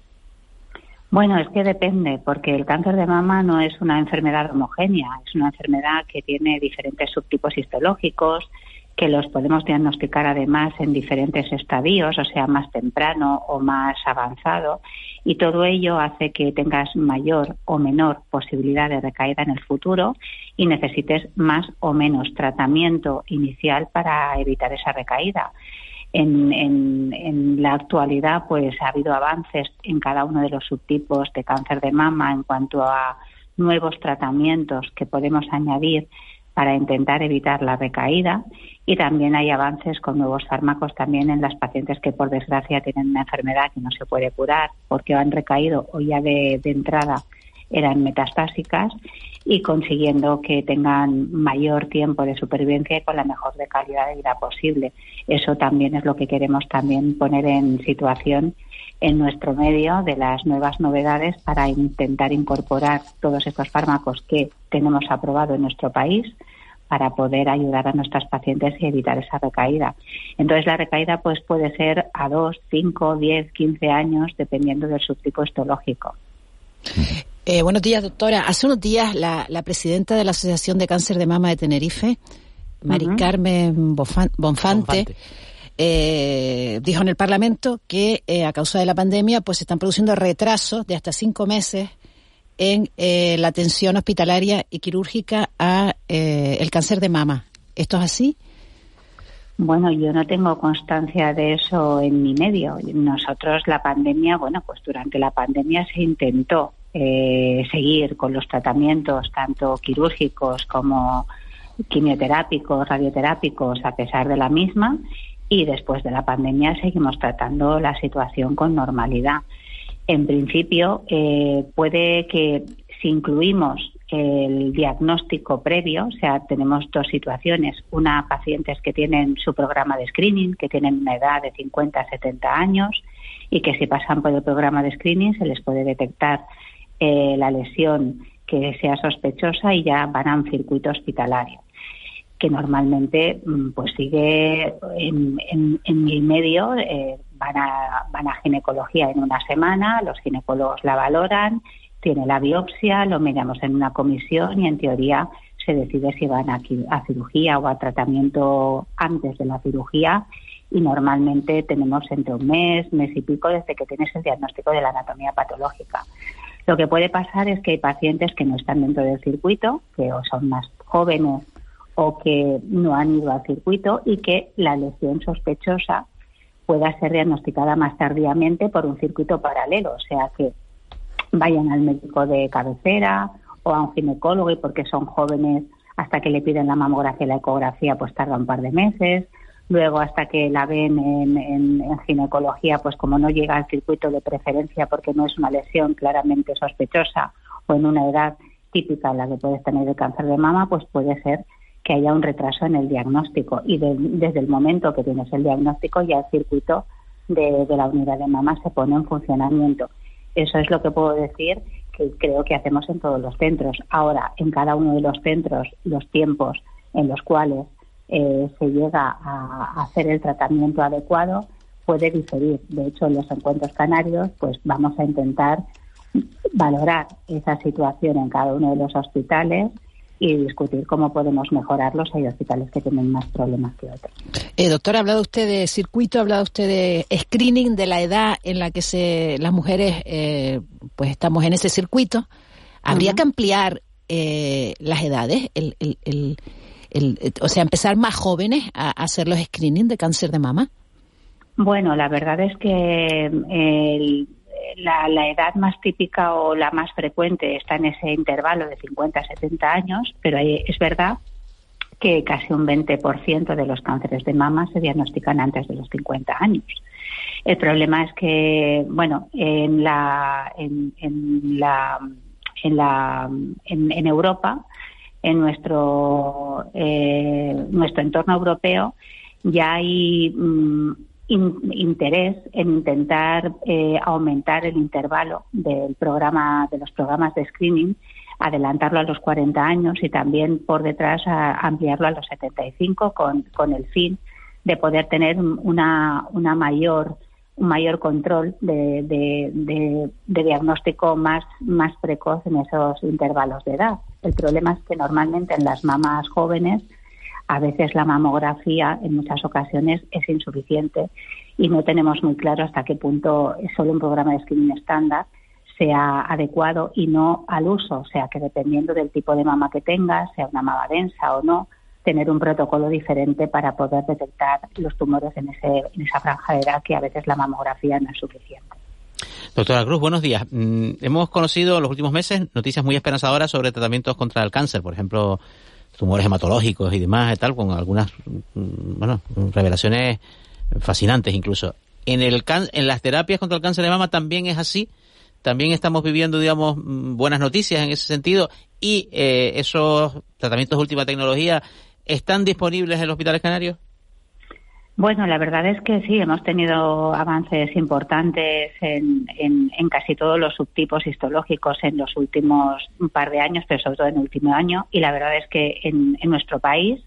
Bueno, es que depende, porque el cáncer de mama no es una enfermedad homogénea, es una enfermedad que tiene diferentes subtipos histológicos, que los podemos diagnosticar además en diferentes estadios, o sea, más temprano o más avanzado, y todo ello hace que tengas mayor o menor posibilidad de recaída en el futuro y necesites más o menos tratamiento inicial para evitar esa recaída. En, en, la actualidad, pues ha habido avances en cada uno de los subtipos de cáncer de mama en cuanto a nuevos tratamientos que podemos añadir para intentar evitar la recaída. Y también hay avances con nuevos fármacos también en las pacientes que por desgracia tienen una enfermedad que no se puede curar porque han recaído o ya de entrada eran metastásicas y consiguiendo que tengan mayor tiempo de supervivencia y con la mejor calidad de vida posible. Eso también es lo que queremos también poner en situación en nuestro medio de las nuevas novedades para intentar incorporar todos estos fármacos que tenemos aprobado en nuestro país para poder ayudar a nuestras pacientes y evitar esa recaída. Entonces la recaída pues puede ser a 2, 5, 10, 15 años dependiendo del subtipo histológico. Eh, buenos días, doctora. Hace unos días la, la, presidenta de la Asociación de Cáncer de Mama de Tenerife, Mari Carmen Bonfante, Bonfante eh, dijo en el Parlamento que eh, a causa de la pandemia pues se están produciendo retrasos de hasta cinco meses en la atención hospitalaria y quirúrgica a eh, el cáncer de mama. ¿Esto es así? Bueno, yo no tengo constancia de eso en mi medio. Nosotros la pandemia, bueno, pues durante la pandemia se intentó eh, seguir con los tratamientos tanto quirúrgicos como quimioterápicos, radioterápicos, a pesar de la misma, y después de la pandemia seguimos tratando la situación con normalidad. En principio, eh, puede que si incluimos el diagnóstico previo, o sea, tenemos dos situaciones. Una, pacientes que tienen su programa de screening, que tienen una edad de 50 a 70 años y que si pasan por el programa de screening se les puede detectar eh, la lesión que sea sospechosa y ya van a un circuito hospitalario que normalmente mm, pues sigue en, en, medio, eh, van, a, van a ginecología en una semana, los ginecólogos la valoran, tiene la biopsia, lo miramos en una comisión y en teoría se decide si van a, a cirugía o a tratamiento antes de la cirugía y normalmente tenemos entre un mes, mes y pico desde que tienes el diagnóstico de la anatomía patológica. Lo que puede pasar es que hay pacientes que no están dentro del circuito, que son más jóvenes o que no han ido al circuito y que la lesión sospechosa pueda ser diagnosticada más tardíamente por un circuito paralelo, o sea que vayan al médico de cabecera o a un ginecólogo y porque son jóvenes hasta que le piden la mamografía y la ecografía pues tarda un par de meses. Luego hasta que la ven en, ginecología pues como no llega al circuito de preferencia porque no es una lesión claramente sospechosa o en una edad típica en la que puedes tener el cáncer de mama pues puede ser que haya un retraso en el diagnóstico y desde el momento que tienes el diagnóstico ya el circuito de, de la unidad de mama se pone en funcionamiento. Eso es lo que puedo decir que creo que hacemos en todos los centros. Ahora, en cada uno de los centros, los tiempos en los cuales eh, se llega a hacer el tratamiento adecuado puede diferir. De hecho, en los encuentros canarios, pues vamos a intentar valorar esa situación en cada uno de los hospitales y discutir cómo podemos mejorarlos. Hay hospitales que tienen más problemas que otros. Eh, doctor, ha hablado usted de circuito, ha hablado usted de screening, de la edad en la que se, las mujeres eh, pues estamos en ese circuito. ¿Habría que ampliar eh, las edades? El, el, el, o sea, empezar más jóvenes a, hacer los screening de cáncer de mama. Bueno, la verdad es que la, edad más típica o la más frecuente está en ese intervalo de 50 a 70 años, pero es verdad que casi un 20% de los cánceres de mama se diagnostican antes de los 50 años. El problema es que, bueno, en la, en, la, en, la, en, Europa, en nuestro, eh, nuestro entorno europeo, ya hay mm, interés en intentar eh, aumentar el intervalo del programa de los programas de screening adelantarlo a los 40 años y también por detrás ampliarlo a los 75 con, con el fin de poder tener una, una mayor un mayor control de, de, de, diagnóstico más, más precoz en esos intervalos de edad. El problema es que normalmente en las mamás jóvenes a veces la mamografía en muchas ocasiones es insuficiente y no tenemos muy claro hasta qué punto solo un programa de screening estándar sea adecuado y no al uso, o sea que dependiendo del tipo de mama que tengas, sea una mama densa o no, tener un protocolo diferente para poder detectar los tumores en, ese, en esa franja de edad que a veces la mamografía no es suficiente. Doctora Cruz, buenos días. Mm, hemos conocido en los últimos meses noticias muy esperanzadoras sobre tratamientos contra el cáncer, por ejemplo, tumores hematológicos y demás y tal, con algunas mm, bueno, revelaciones fascinantes incluso. En, el en las terapias contra el cáncer de mama también es así. También estamos viviendo, digamos, mm, buenas noticias en ese sentido y eh, esos tratamientos de última tecnología están disponibles en los hospitales canarios. Bueno, la verdad es que sí, hemos tenido avances importantes en, en, casi todos los subtipos histológicos en los últimos un par de años, pero sobre todo en el último año. Y la verdad es que en, en nuestro país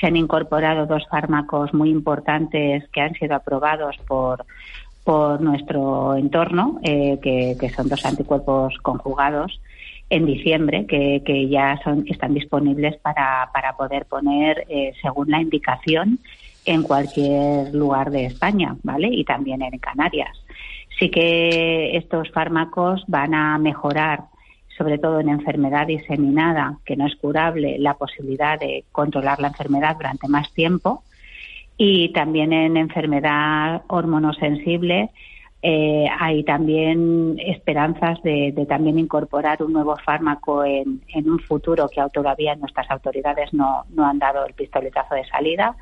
se han incorporado dos fármacos muy importantes que han sido aprobados por, por nuestro entorno, eh, que, que, son dos anticuerpos conjugados en diciembre, que, que ya son, están disponibles para, para poder poner eh, según la indicación en cualquier lugar de España, ¿vale? Y también en Canarias. Sí que estos fármacos van a mejorar, sobre todo en enfermedad diseminada, que no es curable, la posibilidad de controlar la enfermedad durante más tiempo. Y también en enfermedad hormonosensible, eh, hay también esperanzas de, también incorporar un nuevo fármaco en, un futuro que todavía nuestras autoridades no, no han dado el pistoletazo de salida,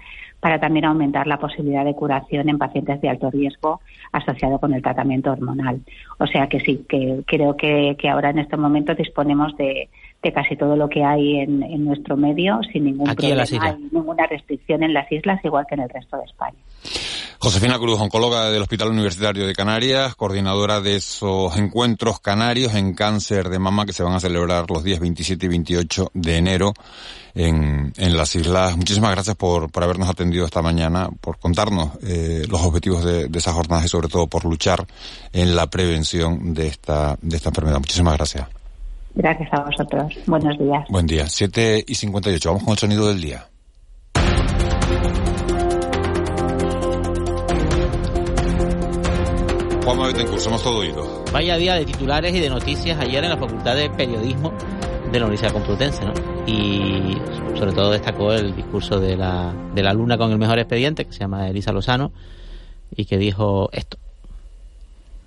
para también aumentar la posibilidad de curación en pacientes de alto riesgo asociado con el tratamiento hormonal. O sea que sí, que creo que, ahora en este momento disponemos de, casi todo lo que hay en, nuestro medio sin ningún problema ninguna restricción en las islas, igual que en el resto de España. Josefina Cruz, oncóloga del Hospital Universitario de Canarias, coordinadora de esos encuentros canarios en cáncer de mama que se van a celebrar los días 27 y 28 de enero en, en las islas. Muchísimas gracias por, por habernos atendido esta mañana, por contarnos eh, los objetivos de, de esas jornadas y sobre todo por luchar en la prevención de esta, de esta enfermedad. Muchísimas gracias. Gracias a vosotros. Buenos días. Buen día. 7 y 58. Vamos con el sonido del día. Betancourt, somos todo oído. Vaya día de titulares y de noticias ayer en la Facultad de Periodismo de la Universidad Complutense, ¿no? Y sobre todo destacó el discurso de la, de la alumna con el mejor expediente, que se llama Elisa Lozano, y que dijo esto.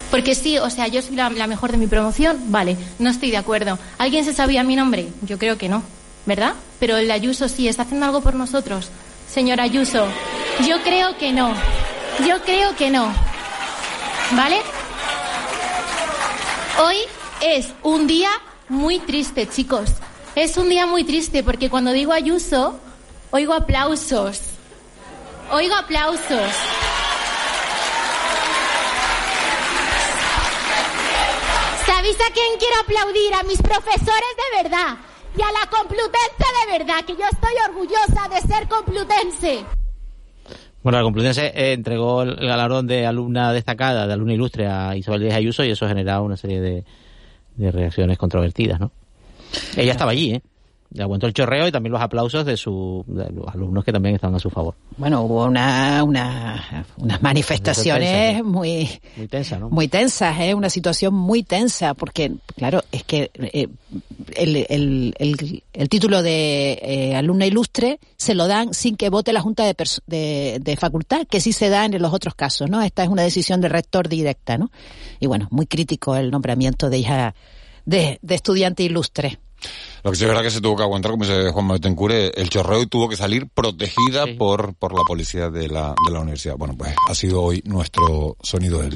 Porque sí, o sea, yo soy la, la mejor de mi promoción, vale, no estoy de acuerdo. ¿Alguien se sabía mi nombre? Yo creo que no, ¿verdad? Pero el Ayuso sí, ¿está haciendo algo por nosotros? Señor Ayuso, yo creo que no. Yo creo que no. ¿Vale? Hoy es un día muy triste, chicos. Es un día muy triste porque cuando digo Ayuso, oigo aplausos. Oigo aplausos. ¿Sabéis a quién quiero aplaudir? A mis profesores de verdad y a la Complutense de verdad, que yo estoy orgullosa de ser complutense. Bueno, la Complutense eh, entregó el galardón de alumna destacada, de alumna ilustre a Isabel Díaz Ayuso y eso ha generado una serie de, de reacciones controvertidas, ¿no? Ella estaba allí, ¿eh? Le aguantó el chorreo y también los aplausos de, su, de los alumnos que también estaban a su favor. Bueno, hubo una, una, unas manifestaciones Tensa, muy, Muy tensa, ¿no? muy tensas, ¿eh? una situación muy tensa, porque, claro, es que eh, el, el, el, el título de eh, alumna ilustre se lo dan sin que vote la Junta de, de Facultad, que sí se da en los otros casos, ¿no? Esta es una decisión del rector directa, ¿no? Y bueno, muy crítico el nombramiento de hija de, de estudiante ilustre. Lo que sí es verdad que se tuvo que aguantar, como dice Juan Betencure, el chorreo y tuvo que salir protegida por, por la policía de la, de la universidad. Bueno, pues ha sido hoy nuestro sonido del día.